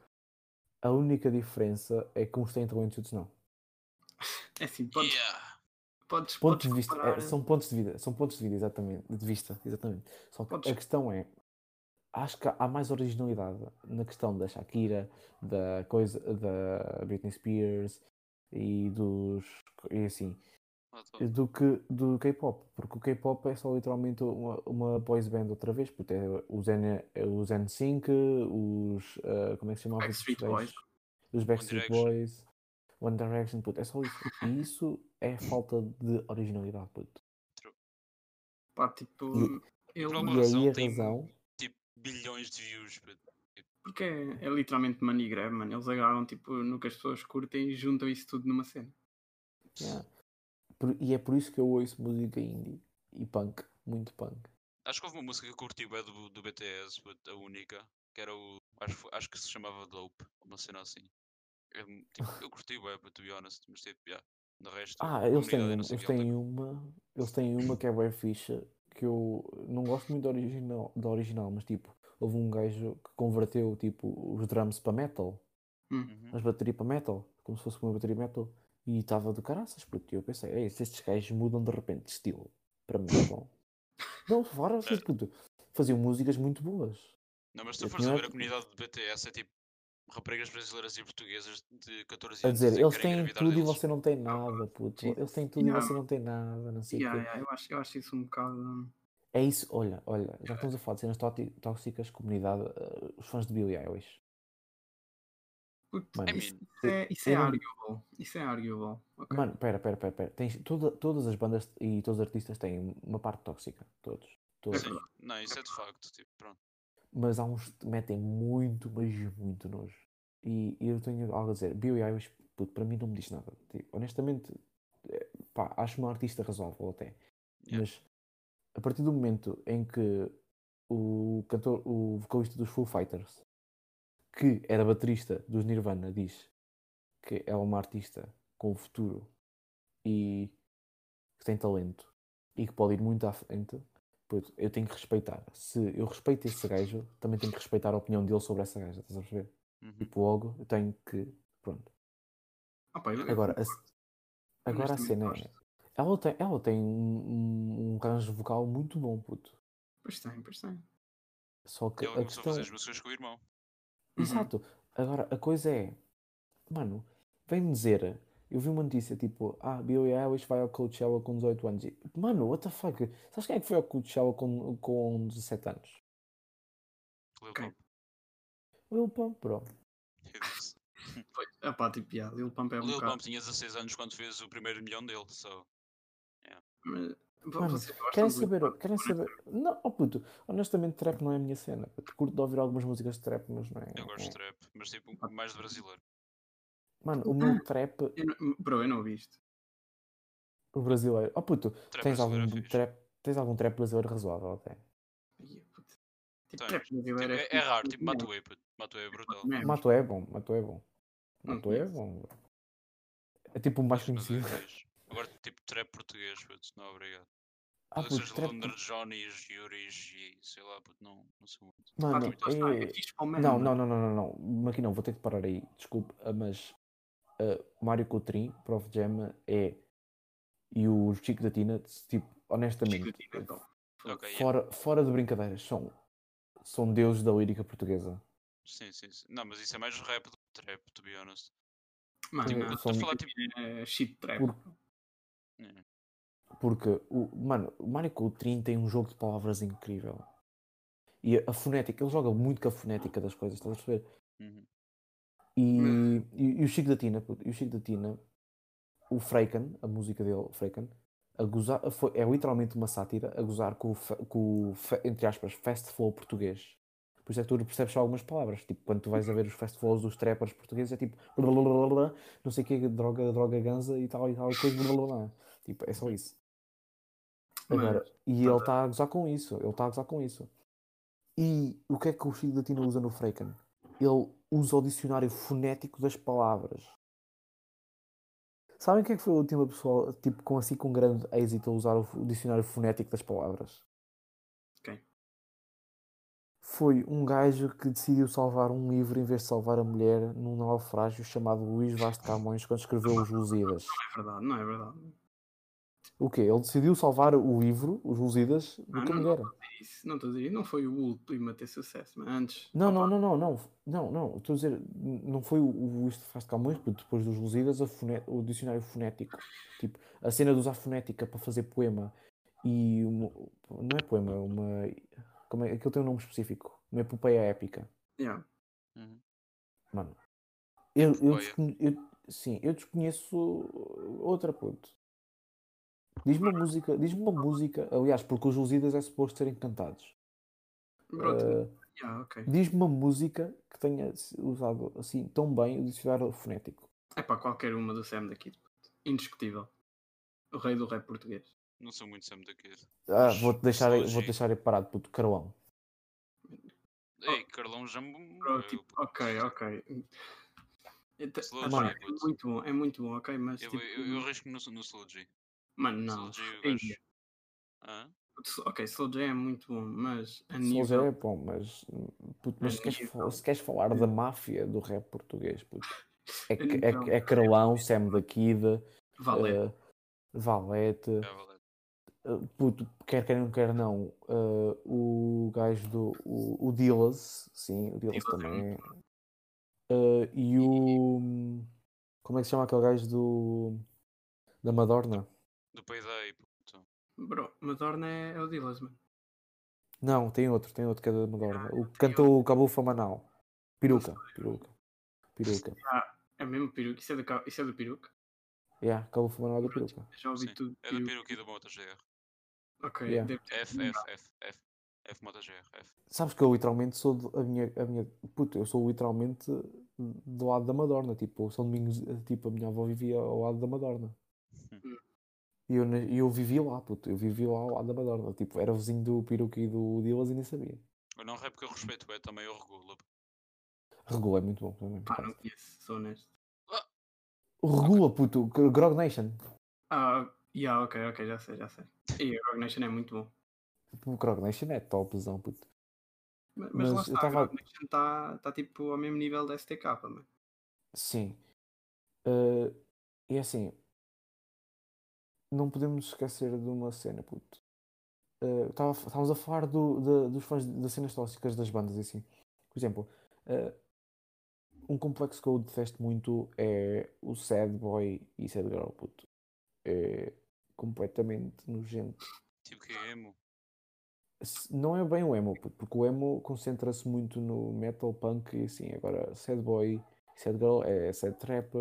a única diferença é que uns têm talentos e outros não. É assim, podes, Yeah. Podes, pontos podes de vista, é, são pontos de vida, são pontos de vida, exatamente, de vista, exatamente. Só que Podes- a questão é, acho que há mais originalidade na questão da Shakira, da coisa, da Britney Spears e dos e assim, do que do K-pop, porque o K-pop é só literalmente uma, uma boys band outra vez, porque é os, N, os N5, os ah, como é que se chama? Backstreet Boys. Os Backstreet. Boys, One Direction, puto, é só isso. E isso é falta de originalidade, puto. Pá, tipo, E- eu, Por alguma E aí razão a tem razão, tipo bilhões de views. puto. porque é, é literalmente money grab, mano. Eles agarram tipo, no que as pessoas curtem e juntam isso tudo numa cena. yeah. Por- e é por isso que eu ouço música indie e punk, muito punk. Acho que houve uma música que eu curti bué do, do BTS, a única, que era o. Acho, acho que se chamava Dope, uma cena assim. Eu, tipo, eu curti bué, to be honest, mas tipo, yeah. De resto, Ah, eles têm, uma, eles é têm uma, eles têm uma que é bem ficha, que eu não gosto muito da original, da original, mas tipo, houve um gajo que converteu tipo os drums para metal, Uhum. as baterias para metal, como se fosse uma bateria metal, e estava do caraças, porque eu pensei, "Ei, se estes gajos mudam de repente de estilo para metal. não, fora, puto, faziam músicas muito boas. Não, mas se tu fores a ver a comunidade de BTS, é tipo raparigas brasileiras e portuguesas de 14 A anos. dizer, que eles têm tudo e deles. você não tem nada, puto. Sim. Eles têm tudo Yeah. e você não tem nada, não sei o Yeah, quê. yeah, eu, acho, eu acho isso um bocado. É isso, olha, olha, já estamos a falar de cenas tóxi- tóxicas, comunidade, eh, os fãs de Billie Eilish. Puto, Mano, I isso, é, isso é não- arguable. Isso é arguable. ok? Mano, pera, pera, pera, pera. Tens, toda, todas as bandas e todos os artistas têm uma parte tóxica, todos. todos. Sim, não, isso é de facto, tipo, pronto. Mas há uns que metem muito, mas muito nojo. E, e eu tenho algo a dizer. Billie Eilish, puto, para mim não me diz nada. Tipo, honestamente, eh, pá, acho uma artista razoável até. Yeah. Mas a partir do momento em que o cantor, o vocalista dos Foo Fighters, que era baterista dos Nirvana, diz que é uma artista com futuro e que tem talento e que pode ir muito à frente, puto, eu tenho que respeitar. Se eu respeito esse gajo, também tenho que respeitar a opinião dele sobre essa gaja, estás a perceber? Uhum. Tipo, logo eu tenho que. Pronto. Ah, pá, eu- eu Agora, a, agora a cena é. Ela tem, ela tem um, um, range vocal muito bom, puto. Pois tem, pois tem. Só que Ele a começou a questão. fazer as músicas com o irmão. Uhum. Exato. Agora, a coisa é, mano, vem dizer, eu vi uma notícia tipo, ah, Billie Eilish vai ao Coachella com 18 anos. E, mano, what the fuck? Sabes quem é que foi ao Coachella com, com 17 anos? Lil. Pump. Lil Pump, bro. Eu. Foi. Ah pá, tipo, yeah, Lil Pump é um Lil bocado. Pump tinha 16 anos quando fez o primeiro milhão dele, so. Mas, vo- Mano, Querem saber, querem saber, não, oh puto, honestamente trap não é a minha cena. puto. Curto de ouvir algumas músicas de trap, mas não é. Eu gosto é. de trap, mas tipo, mais de brasileiro. Mano, o meu trap, Eu não- Bro, eu não ouvi isto. o brasileiro, oh puto, Trap tens algum é fixe. trap, tens algum trap brasileiro razoável até? Puto. Tipo, trap brasileiro Tipo, é, é fixe, raro, tipo. Matuê, puto. Matuê é brutal. Não é, Mato é bom, Mato é bom. Mato é bom. bro. É tipo o mais é conhecido. Agora, tipo, trap português, puto, não, obrigado. Ah, puto, trap. Londres Johnny's, Yuris e sei lá, puto, não, não sou muito. Mano, tipo, está, é é... Não, não, não, não, não, não. Aqui não, vou ter que parar aí. Desculpe, ah, mas ah, Mário Coutrinho, Prof Jam é e o Chico da Tina, tipo, honestamente, Chico Tina, então. Ok, yeah. fora, fora de brincadeiras, são, são deuses da lírica portuguesa. Sim, sim, sim. Não, mas isso é mais rap do que trap, to be honest. Mano, Tipo, a são- falar, tipo. É shit trap. Por- é, Porque, o, mano, o Mário Coutrinho tem um jogo de palavras incrível. E a, a fonética, ele joga muito com a fonética das coisas, estás a perceber? uhum. E, e, e o Chico da Tina, puto, e o Chico da Tina, o Freiken, a música dele, o Freiken, a gozar, foi, é literalmente uma sátira a gozar com com entre aspas, fast flow português. Por isso é que tu percebes só algumas palavras. Tipo, quando tu vais a ver os fast flows dos trappers portugueses, é tipo, não sei o que, droga, droga ganza e tal e tal, e coisa. Tipo, é só isso. Agora, e ele está a gozar com isso. Ele está a gozar com isso. E o que é que o Chico da Tina usa no Freiken? Ele usa o dicionário fonético das palavras. Sabem quem é que foi a última pessoa, tipo, com assim com grande êxito a usar o, dicionário fonético das palavras? Quem? Foi um gajo que decidiu salvar um livro em vez de salvar a mulher num naufrágio chamado Luís Vaz de Camões quando escreveu Os Lusíadas. Não é verdade, não é verdade. O quê? Ele decidiu salvar o livro, Os Lusíadas, do Ah, que a não, mulher. Isso, não estou a dizer, não foi o último a ter sucesso, mas antes. Não, não, opa, não, não, não, não, não, estou a dizer, não foi o, o de Faz de Camões, porque depois dos Lusíadas, o dicionário fonético, tipo, a cena de usar fonética para fazer poema e, uma- não é poema, é uma, como é, aquilo tem um nome específico, uma epopeia épica, yeah. Uhum. mano, eu, eu, desconhe- eu- sim, eu desconheço outra, puto. Diz-me uma música, diz-me uma música, aliás, porque os Lusíadas é suposto serem cantados. Bro, Ah, yeah, ok. Diz-me uma música que tenha usado assim tão bem o dicionário fonético. É para qualquer uma do Sam daqui. Indiscutível. O rei do rap português. Não sou muito Sam da Kid. Ah, vou-te deixar, vou deixar aí parado, puto, Carolão. Ei, Carlão já me tipo, ok, ok. Então, Slow G, mano, é puto. muito bom, é muito bom, ok, mas Eu, tipo, eu, eu arrisco no, no Slow G. mano, não. Hã? Ok, Slow J é muito bom, mas a Soul nível. J é bom, mas, puto, mas A se, queres, nível- se queres falar da máfia do rap português, puto, é, é, nível- que- é Carolão, Sam da Kid, Vale. eh, Valete, É, valente. eh, puto, quer quer não quer não, eh, o gajo do, o, o Dillas, sim, o Dillas é também é. Eh, e o, como é que se chama aquele gajo do, da Madorna? Do Payday, puto. Bro, Madonna é, é o Dillas, mano. Não, tem outro, tem outro que é da Madorna. O que cantou o Cabufa Manal. Peruca, peruca, peruca. É mesmo peruca. Isso é do, isso é do peruca? Yeah, Cabufa Manal é da Pronto, peruca. Já ouvi Sim, tudo. É da peruca. E da Mota GR. Ok, Yeah. F, F. F, F. F Mota GR, F. Sabes que eu literalmente sou de- a minha, a minha. Puto, eu sou literalmente do lado da Madorna. Tipo, São Domingos, tipo, a minha avó vivia ao lado da Madorna. Hum. E eu, eu vivi lá, puto. Eu vivi lá ao lado da Madorna. Tipo, era vizinho do Peruca e do Dilas e nem sabia. Eu não rap que eu respeito, é também o Regula. Regula é muito bom também. Pá, não conheço, sou honesto. O Regula, puto, o Grog Nation. Ah, yeah, ok, ok, já sei, já sei. E a Rogue Nation é muito bom. O Grog Nation é topzão, puto. Mas, mas lá Mas eu está, tava- a Rogue Nation está tá, tipo ao mesmo nível da STK, mano. Sim. Eh, e assim, não podemos esquecer de uma cena, puto. Uh, tava- Estávamos a falar do, da- dos fãs das cenas tóxicas das bandas e assim. Por exemplo, uh, um complexo que eu detesto muito é o Sad Boy e Sad Girl, puto. É completamente nojento. Tipo que é emo. Não é bem o emo, puto, porque o emo concentra-se muito no metal, punk e assim. Agora, Sad Boy e Sad Girl é sad trap,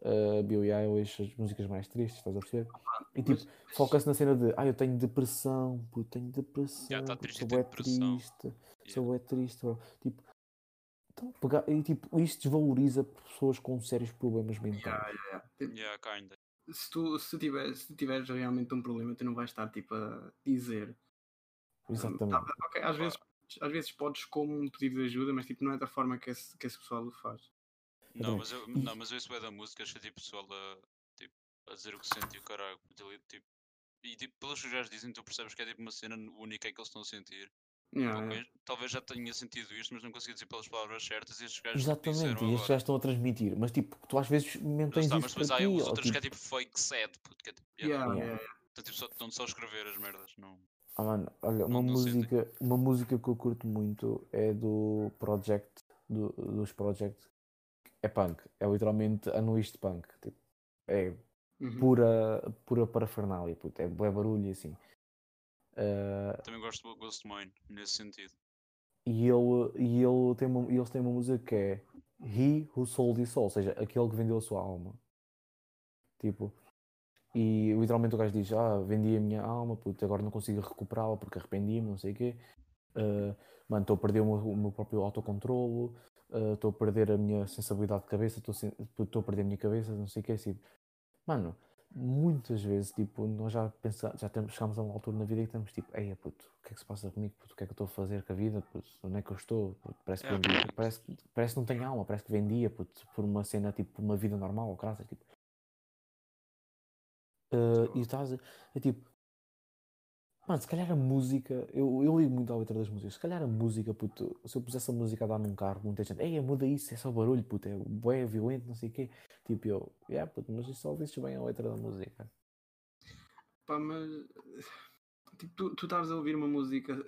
uh, Billie Eilish, as músicas mais tristes, estás a perceber? E tipo, Mas- foca-se na cena de ah, eu tenho depressão, puto, tenho depressão, Já tá triste sou depressão. triste, sou bué triste, bro. Tipo, então, pegar, e, tipo, isto desvaloriza pessoas com sérios problemas mentais. Yeah, yeah. Tipo, Yeah, kinda. se, tu, se, tu tiveres, se tu tiveres realmente um problema, tu não vais estar tipo a dizer. Exatamente. Tá, ok, às vezes, às vezes podes como um pedido de ajuda, mas tipo, não é da forma que esse, que esse pessoal o faz. Não, bem. mas eu, não, mas eu isso é da música, achei tipo pessoal a, tipo, a dizer o que sente e o caralho. Tipo, e tipo, pelos que já dizem, tu percebes que é tipo uma cena única que eles estão a sentir. Yeah, yeah. Talvez já tenha sentido isto, mas não consegui dizer pelas palavras certas e estes gajos Exatamente, e estes agora. gajos estão a transmitir, mas tipo, tu às vezes Lá mantens está, isso mas depois há ti, os ou, outros tipo, que é tipo fake sad, puto, que é tipo, Yeah, yeah. Então, tipo, só, estão só a escrever as merdas. Não. Ah, mano, olha, uma Não- não sentem. música, uma música que eu curto muito é do Project, do- dos Project. É punk, é literalmente anuíste punk. Tipo, é Uhum. pura, pura parafernália, puto, é bué barulho e assim. Ah, Também gosto do Ghost Mine, nesse sentido. e ele, e ele tem uma, eles têm uma música que é He Who Sold His Soul, ou seja, aquele que vendeu a sua alma. Tipo, e literalmente o gajo diz: Ah, vendi a minha alma, puto, agora não consigo recuperá-la porque arrependi-me, não sei o quê. Ah, mano, estou a perder o meu, o meu próprio autocontrolo, ah, estou a perder a minha sensibilidade de cabeça, estou a perder a minha cabeça, não sei o quê. Assim, mano, muitas vezes, tipo, nós já pensamos, já temos, chegamos a uma altura na vida que estamos tipo, ei, puto, o que é que se passa comigo? Puto, o que é que eu estou a fazer com a vida? Puto, onde é que eu estou? Puto, parece, que É, vendi, realmente. parece, parece que não tenho alma, parece que vendia, puto, por uma cena, tipo, uma vida normal, ou graças, tipo. Ah, e estás é tipo, mano, se calhar a música, eu, eu ligo muito à letra das músicas, se calhar a música, puto, se eu pusesse a música a dar num carro, muita gente, ei, muda isso, é só barulho, puto, é bué, violento, não sei o quê. Tipo, eu, yeah, puto, mas isso só ouvisses bem a letra da música. Pá, mas tipo, tu, tu estás a ouvir uma música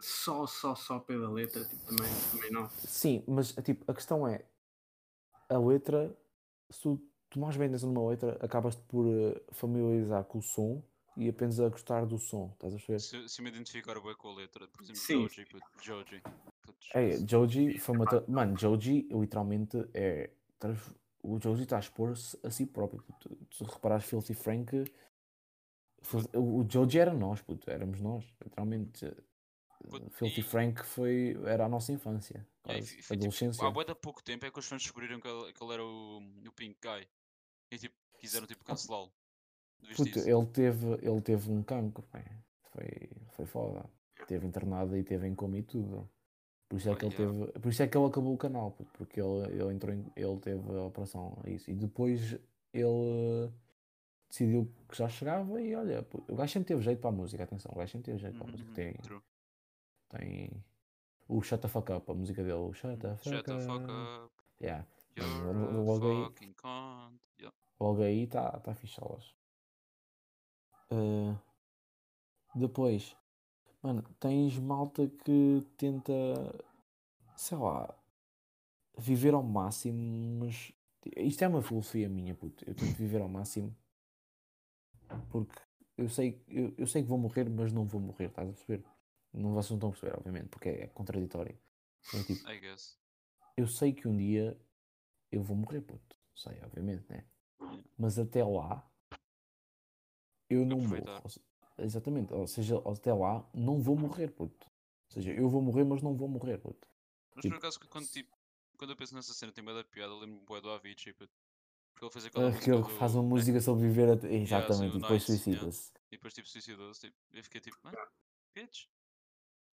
só, só, só pela letra, tipo, também, também não. Sim, mas tipo, a questão é a letra, se tu tomares bem numa letra, acabas-te por eh, familiarizar com o som e apenas a gostar do som, estás a perceber? Se, se me identificar bem com a letra, por exemplo, Sim. Joji, puto, Joji. É. Joji foi uma. Mano, Joji literalmente é. O Joji está a expor-se a si próprio. puto. Se reparares, Filthy Frank. O Joji era nós, puto, éramos nós, literalmente. Puto, Filthy e- Frank foi, era a nossa infância, quase, fi- foi, tipo, adolescência. há de pouco tempo é que os fãs descobriram que ele, que ele era o, o Pink Guy. E tipo, quiseram tipo cancelá-lo. Isso? ele teve, ele teve um cancro, pá. foi, foi foda. Teve internado e teve em coma e tudo. Por isso é que ele teve, por isso é que ele acabou o canal, puto, porque ele, ele entrou em, ele teve a operação a isso. E depois ele decidiu que já chegava e olha, puto, o gajo sempre teve jeito para a música, atenção, o gajo sempre teve jeito para a música. Uhum, Tem, tem o Shut the Fuck Up, a música dele, o Shut the Fuck Shut the fuck Up. Yeah. You're logo aí-. Yeah. Logo aí está tá fixe elas. Ah, depois, mano, tens malta que tenta, sei lá, viver ao máximo, mas isto é uma filosofia minha, puto. Eu tento viver ao máximo porque eu sei, eu, eu sei que vou morrer, mas não vou morrer, estás a perceber? Não vocês não estão a perceber, obviamente, porque é contraditório. É tipo, I guess. eu sei que um dia eu vou morrer, puto. Sei, obviamente, né? Mas até lá eu não morro. Aproveitar. Ou se- Exatamente, ou seja, até lá não vou morrer, puto. Ou seja, eu vou morrer, mas não vou morrer, puto. Mas Tipo- por acaso, que quando, tipo, quando eu penso nessa cena, tem bué da piada, lembro-me bué do Avicii, puto. Porque ele fez aquela Aquele do... que faz uma música sobre viver até. Exatamente, o e depois Nice, yeah. suicida-se. E depois, tipo, suicidou-se, tipo, eu fiquei tipo, mano, bitch.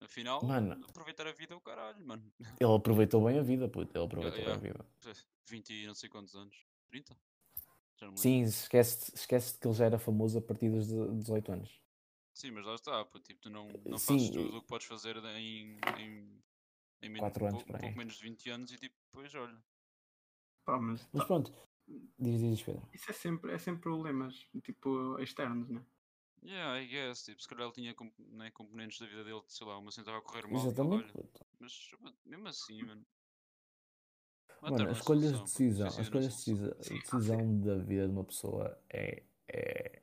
Afinal, Mano. aproveitar a vida é o caralho, mano. Ele aproveitou bem a vida, puto. Ele aproveitou yeah. bem a vida. 20 e não sei quantos anos. 30? Já não me lembro. Sim, esquece, esquece que ele já era famoso a partir dos de- 18 anos. Sim, mas lá está, pô, tipo, tu não, não Sim, fazes tudo o que podes fazer em, em, em men- Quatro anos pou- por aí. pouco menos de 20 anos e tipo, depois olha. Pá, mas, Mas tá- pronto, Diz, diz, Pedro. Isso é sempre, é sempre problemas, tipo, externos, né? Yeah, I guess. Tipo, se calhar ele tinha comp- né, componentes da vida dele, sei lá, uma cena estava a correr mal. ele, Exatamente. mas mesmo assim, mano. Mano, as escolhas de decisão, as na escolhas de solução. decisão, Sim, decisão da vida de uma pessoa é, é,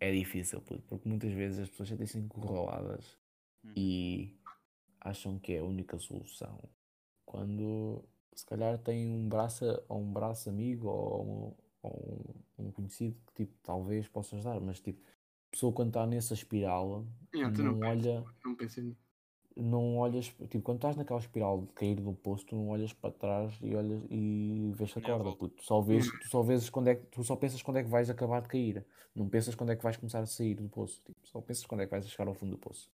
é difícil, puto, porque muitas vezes as pessoas sentem-se encurraladas Uhum. e acham que é a única solução. Quando se calhar têm um braço, ou um braço amigo ou um, ou um, um conhecido que tipo, talvez possa ajudar, mas tipo, a pessoa quando está nessa espiral tu não, não, olha, não nisso. Não olhas, tipo, quando estás naquela espiral de cair do poço, tu não olhas para trás e olhas e vês a corda, puto. Tu só vês, Hum. tu só vês quando é que, tu só pensas quando é que vais acabar de cair. Não pensas quando é que vais começar a sair do poço. Tipo, só pensas quando é que vais chegar ao fundo do poço.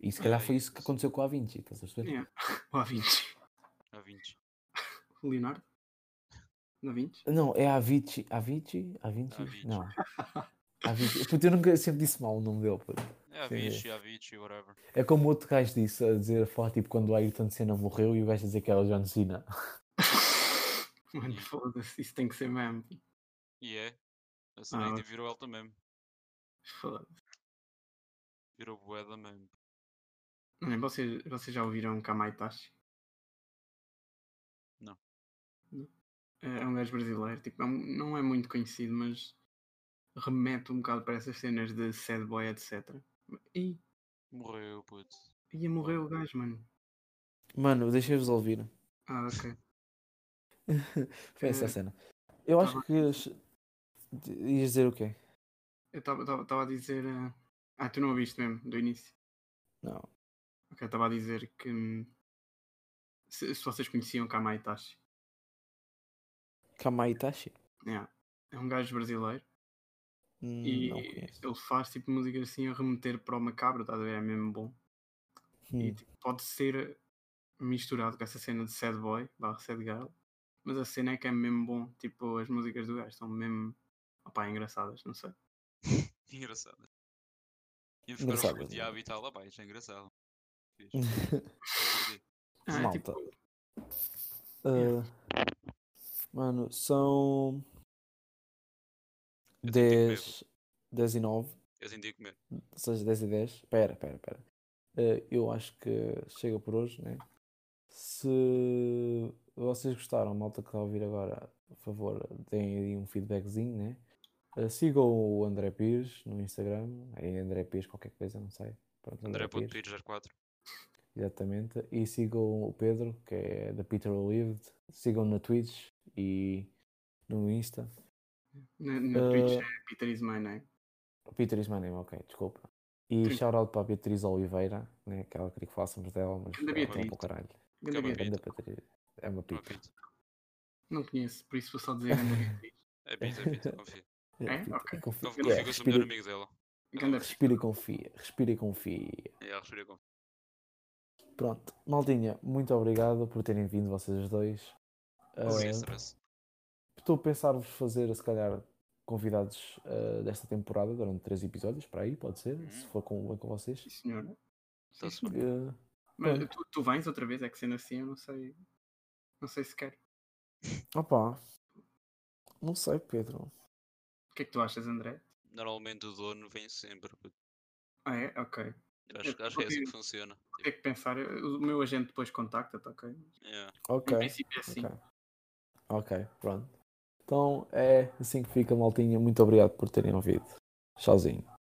E se calhar É foi isso que aconteceu com a Vinci, estás a perceber? Yeah. O A20. Há 20. O Leonardo? O A20? Não, é a Vinci, a Vinci, a Vinci, Avicii. não. A Vinci. Puto, eu nunca eu sempre disse mal o nome dele, puto. É a Sim, 20, a 20, whatever. É como outro gajo disse, a dizer, a falar tipo quando o Ayrton Senna morreu e o gajo a dizer que era o John Cena. Mano, foda-se, isso tem que ser mesmo. E é. A cena é Ah, virou ela também. Foda-se. Virou boeda mesmo. Mano, Vocês, vocês já ouviram Kamaitachi? Não. Não. É é um gajo brasileiro, tipo, é um- não é muito conhecido, mas remete um bocado para essas cenas de sad boy, etc. E Morreu, puto. ia morrer o gajo, mano. Mano, deixei-vos ouvir. Ah, ok. Foi essa a Eh, cena. Eu acho tava- que. as- Ias dizer o quê? Eu estava a dizer. eh, Ah, tu não ouviste mesmo, do início. Não. Ok, estava a dizer que. hum, Se, se vocês conheciam Kamaitachi. Kamai Itachi? Yeah. É um gajo brasileiro. Hum, E conheço. ele faz tipo música assim a remeter para o macabro, estás a ver? É mesmo bom. E Hum. tipo, pode ser misturado com essa cena de sad boy, barra sad girl, mas a cena é que é mesmo bom. Tipo, as músicas do gajo são mesmo opá, engraçadas, não sei. Engraçado. E ficar o Engraçado, fruto de não é? ave e tal, abaixo, é engraçado. Ah, é Malta. tipo, Ah, mano, são. 10, 10 e 9. Eu senti comer. Ou seja, 10 e 10. Espera, espera, espera. Eh, eu acho que chega por hoje, né? Se vocês gostaram, malta que está a ouvir agora, por favor, deem aí um feedbackzinho, né? Eh, sigam o André Pires no Instagram, é André Pires qualquer coisa, não sei. Pronto, André Pires, André.pires04. exatamente. E sigam o Pedro, que é da Peter Olived. Sigam na Twitch e no Insta. Na, na Twitch Ah. é Peter is my name. Peter is my name, ok, desculpa. E Sim. shout out para a Beatriz Oliveira, né? que ela queria que falássemos dela, mas ela tem Beatriz. para o caralho. Ganda é uma Beatriz. Ganda Beatriz. É uma pita. Não conheço, por isso vou só dizer Ganda Beatriz. É pita, é pita, confia. É? pita. Ok. Confia. Confia Yeah, que eu melhor respira, amigo dela. Ganda respira e confia. Respira e confia. É, ela respira com. Pronto, Maldinha, muito obrigado por terem vindo vocês dois. Stress. Estou a pensar-vos fazer, se calhar, convidados ah, desta temporada durante três episódios, para aí, pode ser, se Hum. for com, bem com vocês. Sim, senhor. Tá-se Sim, bem. senhor. Ah, Mas tu, tu vens outra vez, é que sendo assim, eu não sei. Não sei se quero. Opa, não sei, Pedro. O que é que tu achas, André? Normalmente o dono vem sempre. Ah, é? Ok. Eu Acho, Eu acho que é assim que funciona. Vou ter que pensar. O meu agente depois contacta-te, ok? Yeah. Ok. Em princípio é assim. Ok. Ok, pronto. Então é assim que fica, maltinha. Muito obrigado por terem ouvido. Tchauzinho.